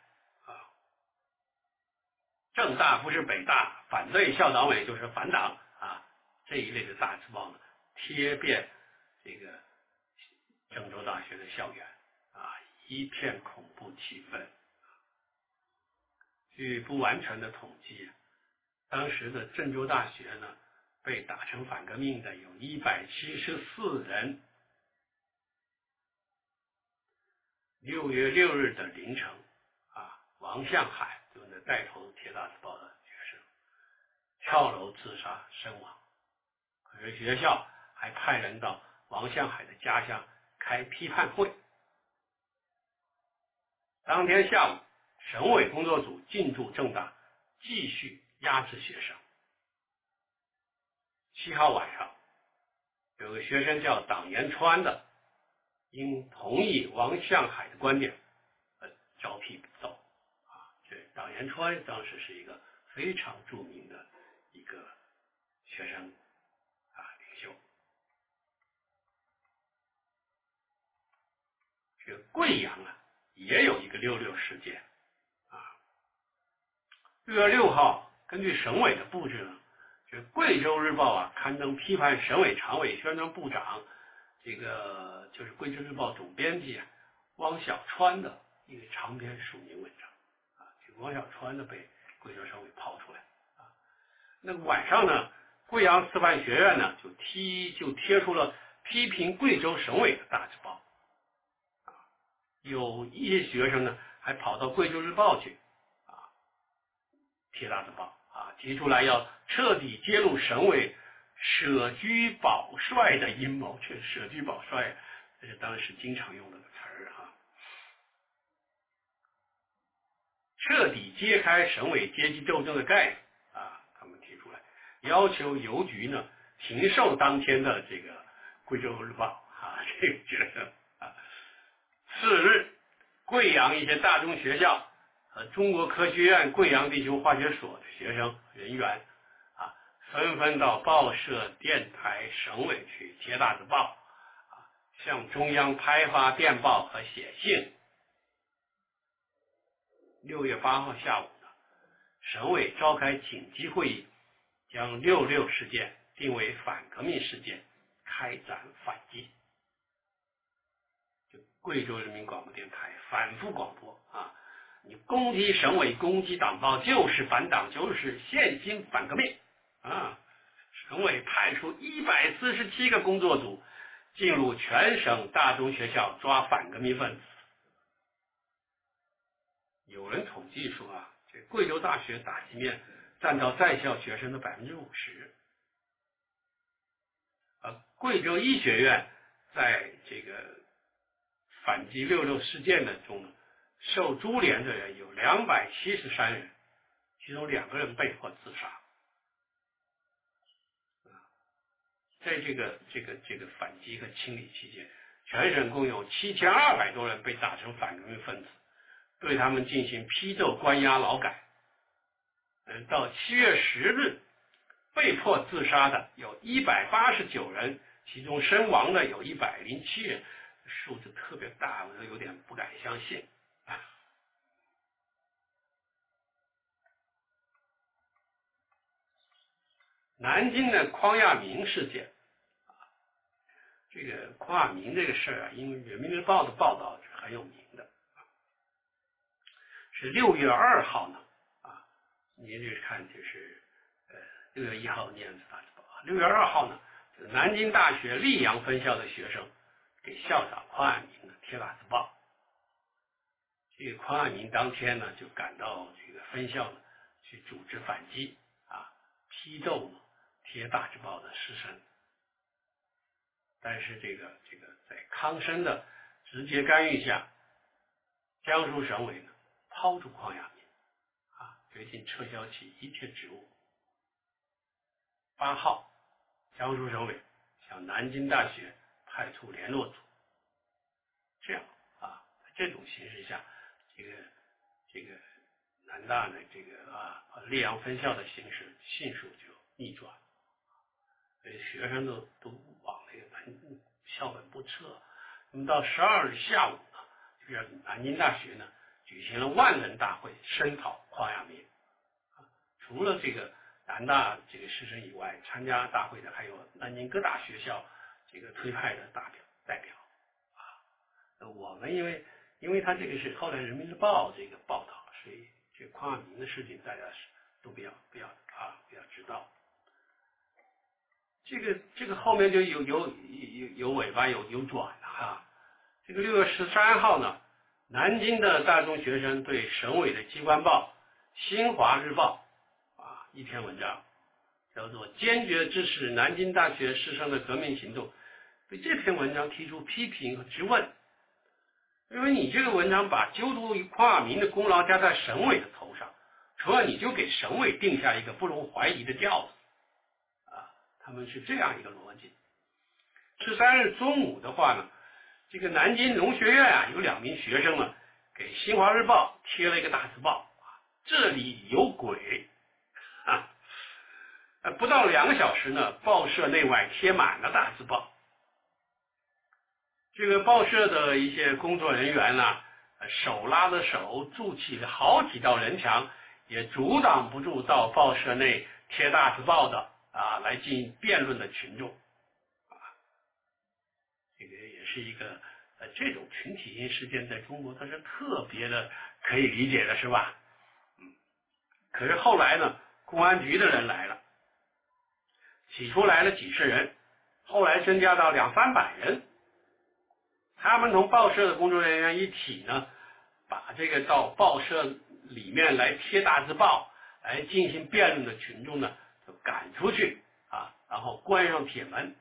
正大不是北大，反对校党委就是反党啊。这一类的大字报呢贴遍这个郑州大学的校园啊。一片恐怖气氛。据不完全的统计，当时的郑州大学呢，被打成反革命的有一百七十四人。六月六日的凌晨，啊，王向海带头贴大字报的学生跳楼自杀身亡。可是学校还派人到王向海的家乡开批判会。当天下午，省委工作组进驻郑大，继续压制学生。七号晚上，有个学生叫党延川的，因同意王向海的观点，呃，招批。党延川当时是一个非常著名的一个学生啊领袖。这个贵阳啊。也有一个六六事件啊。六月六号，根据省委的布置呢，这《贵州日报》啊刊登批判省委常委、宣传部长，这个就是《贵州日报》总编辑啊汪小川的一个长篇署名文章王。小川呢被贵州省委抛出来啊。那晚上呢，贵阳师范学院呢就贴就贴出了批评贵州省委的大字报啊。有一些学生呢，还跑到《贵州日报》去啊，贴大字报啊，提出来要彻底揭露省委舍居保帅的阴谋。这舍居保帅，这是当时经常用的词儿哈。彻底揭开省委阶级斗争的盖子啊，他们提出来要求邮局呢停售当天的这个《贵州日报》啊，这个学生。次日，贵阳一些大中学校和中国科学院贵阳地球化学所的学生人员啊，纷纷到报社、电台、省委去贴大字报啊，向中央派发电报和写信。六月八号下午呢，省委召开紧急会议，将六六事件定为反革命事件，开展反击。就贵州人民广播电台反复广播啊！你攻击省委、攻击党报，就是反党，就是现行反革命啊！省委派出一百四十七个工作组进入全省大中学校抓反革命分子。有人统计说啊，这贵州大学打击面占到在校学生的百分之五十。呃，贵州医学院在这个。反击六六事件的中，受株连的人有两百七十三人，其中两个人被迫自杀。在这个这个这个反击和清理期间，全省共有七千二百多人被打成反革命分子，对他们进行批斗、关押、劳改。嗯，到七月十日，被迫自杀的有一百八十九人，其中身亡的有一百零七人。数字特别大，我都有点不敢相信。南京的匡亚明事件，这个匡亚明这个事儿啊，因为《人民日报》的报道很有名，是六月二号呢，啊，您这看就是呃六月一号念的大字报啊，六月二号呢，南京大学溧阳分校的学生给校长匡亚明呢贴大字报，这个匡亚明当天呢就赶到这个分校呢去组织反击啊，批斗呢贴大字报的师生。但是这个这个在康生的直接干预下，江苏省委抛出匡亚明，啊，决定撤销其一切职务。八号，江苏省委向南京大学派出联络组，这样啊，在这种形势下，这个这个南大的这个啊溧阳分校的形势迅速就逆转。学生都都往那个门校本部撤。那么到十二日下午呢，就是南京大学呢举行了万人大会，声讨匡亚明。啊，除了这个南大这个师生以外，参加大会的还有南京各大学校这个推派的代表代表。啊，我们因为因为他这个是后来人民日报这个报道，所以这匡亚明的事情大家是都比较比较啊比较知道。这个这个后面就有有有有尾巴有有转了哈。这个六月十三号呢，南京的大中学生对省委的机关报《新华日报》啊一篇文章，叫做“坚决支持南京大学师生的革命行动”，对这篇文章提出批评和质问，因为你这个文章把揪读匡亚明的功劳加在省委的头上，除了你就给省委定下一个不容怀疑的调子。啊他们是这样一个逻辑。十三日中午的话呢，这个南京农学院啊，有两名学生呢，给《新华日报》贴了一个大字报，这里有鬼啊！不到两个小时呢，报社内外贴满了大字报。这个报社的一些工作人员呢，手拉着手筑起了好几道人墙，也阻挡不住到报社内贴大字报的。啊，来进行辩论的群众，是一个呃，这种群体性事件在中国它是特别的可以理解的，是吧？嗯，可是后来呢，公安局的人来了，起初来了几十人，后来增加到两三百人，他们同报社的工作人员一起呢，把这个到报社里面来贴大字报来进行辩论的群众呢。就赶出去啊，然后关上铁门。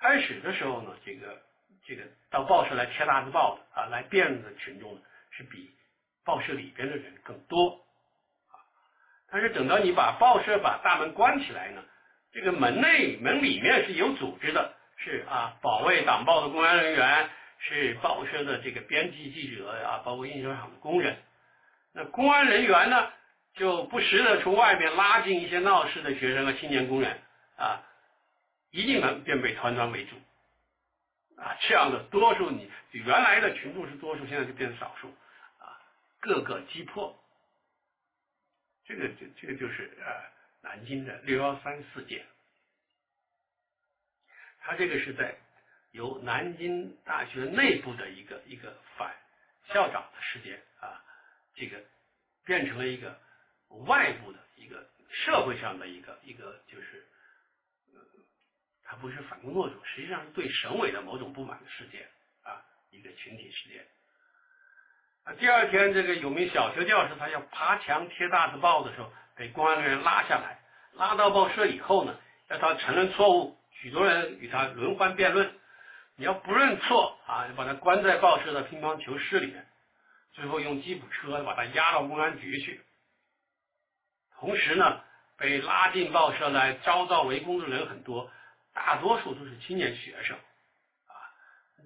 开始的时候呢，这个这个到报社来贴大字报的啊，来辩论的群众呢，是比报社里边的人更多啊。但是等到你把报社把大门关起来呢，这个门内门里面是有组织的，是啊，保卫党报的公安人员，是报社的这个编辑记者啊，包括印刷厂的工人。那公安人员呢？就不时的从外面拉进一些闹事的学生和青年工人啊，一进门便被团团围住啊，这样的多数你原来的群众是多数，现在就变成少数。啊，各个击破，这个就这个就是呃南京的六幺三事件，他这个是在由南京大学内部的一个一个反校长的事件。啊，这个变成了一个。外部的一个社会上的一个一个就是，他不是反工作者，实际上是对省委的某种不满的事件啊，一个群体事件。啊，第二天这个有名小学教师，他要爬墙贴大字报的时候，被公安人员拉下来，拉到报社以后呢，要他承认错误，许多人与他轮番辩论，你要不认错啊，就把他关在报社的乒乓球室里面，最后用吉普车把他押到公安局去。同时呢，被拉进报社来遭到围攻的人很多，大多数都是青年学生，啊，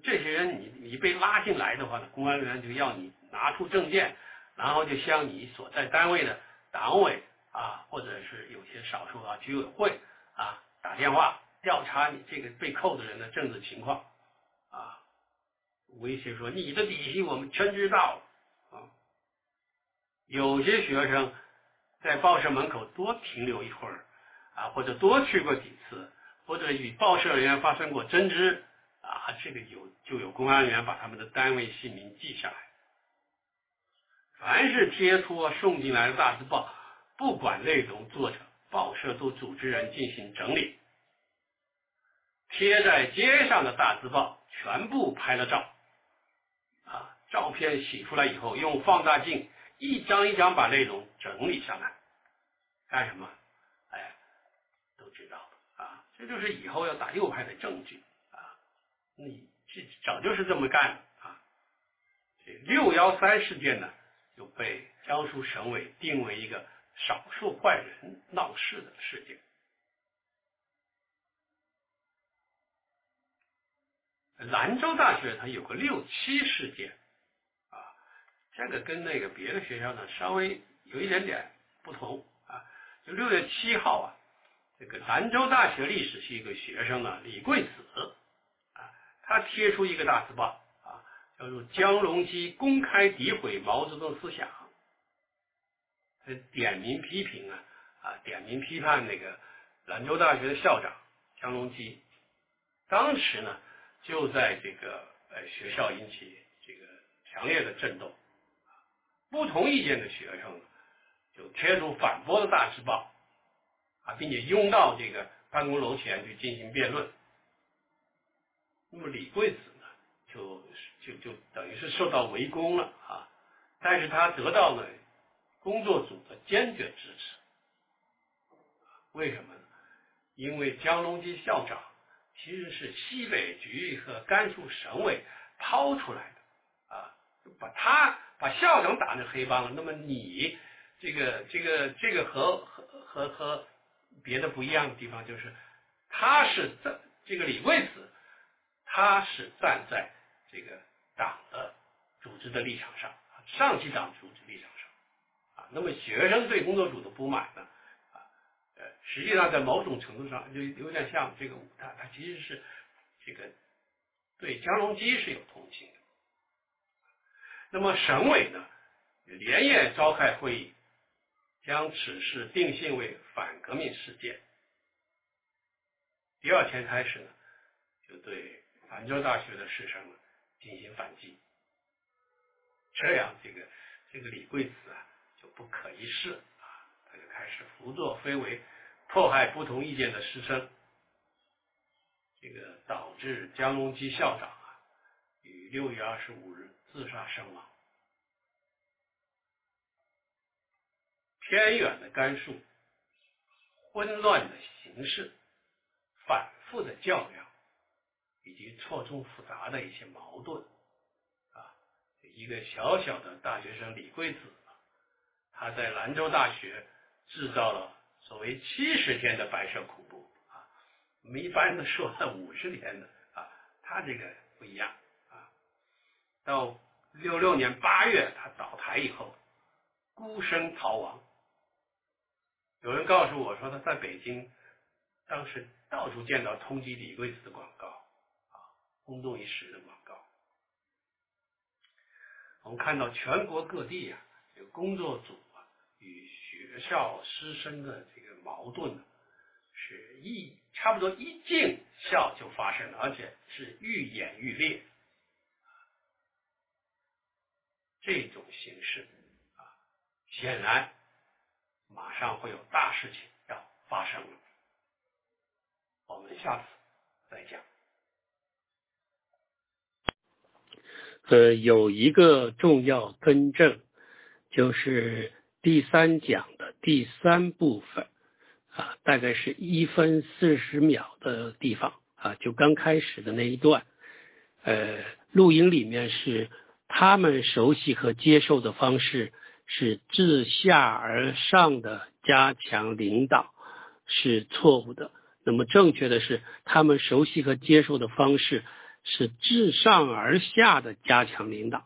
这些人你你被拉进来的话呢，公安人员就要你拿出证件，然后就向你所在单位的党委啊，或者是有些少数啊居委会啊打电话调查你这个被扣的人的政治情况，啊，威胁说你的底细我们全知道了，啊，有些学生。在报社门口多停留一会儿啊，或者多去过几次，或者与报社人员发生过争执啊，这个有就有公安人员把他们的单位姓名记下来。凡是贴出送进来的大字报，不管内容，作者、报社都组织人进行整理。贴在街上的大字报全部拍了照，啊，照片洗出来以后，用放大镜一张一张把内容整理下来，干什么？这就是以后要打右派的证据啊，你这早就是这么干的啊。这六幺三事件呢，就被江苏省委定为一个少数坏人闹事的事件。兰州大学它有个六七事件，啊，这个跟那个别的学校呢稍微有一点点不同啊。就六月七号啊，这个兰州大学历史系一个学生呢李贵子啊，他贴出一个大字报啊，叫做江龙基公开诋毁毛泽东思想，他点名批评啊啊，点名批判那个兰州大学的校长江龙基，当时呢。就在这个呃学校引起这个强烈的震动，不同意见的学生就贴出反驳的大字报啊，并且拥到这个办公楼前去进行辩论。那么李贵子呢，就就就等于是受到围攻了啊，但是他得到了工作组的坚决支持。为什么呢？因为江龙基校长。其实是西北局和甘肃省委抛出来的啊，把他把校长打成黑帮了。那么你这个这个这个和和和和别的不一样的地方就是，他是在这个李贵子，他是站在这个党的组织的立场上，上级党组织立场上啊。那么学生对工作组的不满呢？啊，呃实际上，在某种程度上，就有点像这个武大，他其实是这个对江龙基是有同情的。那么省委呢，连夜召开会议，将此事定性为反革命事件。第二天开始呢，就对兰州大学的师生进行反击。这样，这个这个李贵子啊，就不可一世啊，他就开始胡作非为。迫害不同意见的师生，这个导致江龙基校长啊于六月二十五日自杀身亡。偏远的甘肃，混乱的形势，反复的较量，以及错综复杂的一些矛盾啊，一个小小的大学生李贵子，他在兰州大学制造了。所谓七十天的白色恐怖啊，我们一般都说五十天的啊，他这个不一样啊。到六六年八月他倒台以后，孤身逃亡。有人告诉我说他在北京，当时到处见到通缉李贵子的广告啊，轰动一时的广告。我们看到全国各地啊，有工作组啊与。学校师生的这个矛盾呢，是一差不多一进校就发生了，而且是愈演愈烈。这种形式啊，显然马上会有大事情要发生了。我们下次再讲。呃，有一个重要更正，就是第三讲的。第三部分啊，大概是一分四十秒的地方啊，就刚开始的那一段，呃，录音里面是他们熟悉和接受的方式是自下而上的加强领导是错误的，那么正确的是他们熟悉和接受的方式是自上而下的加强领导。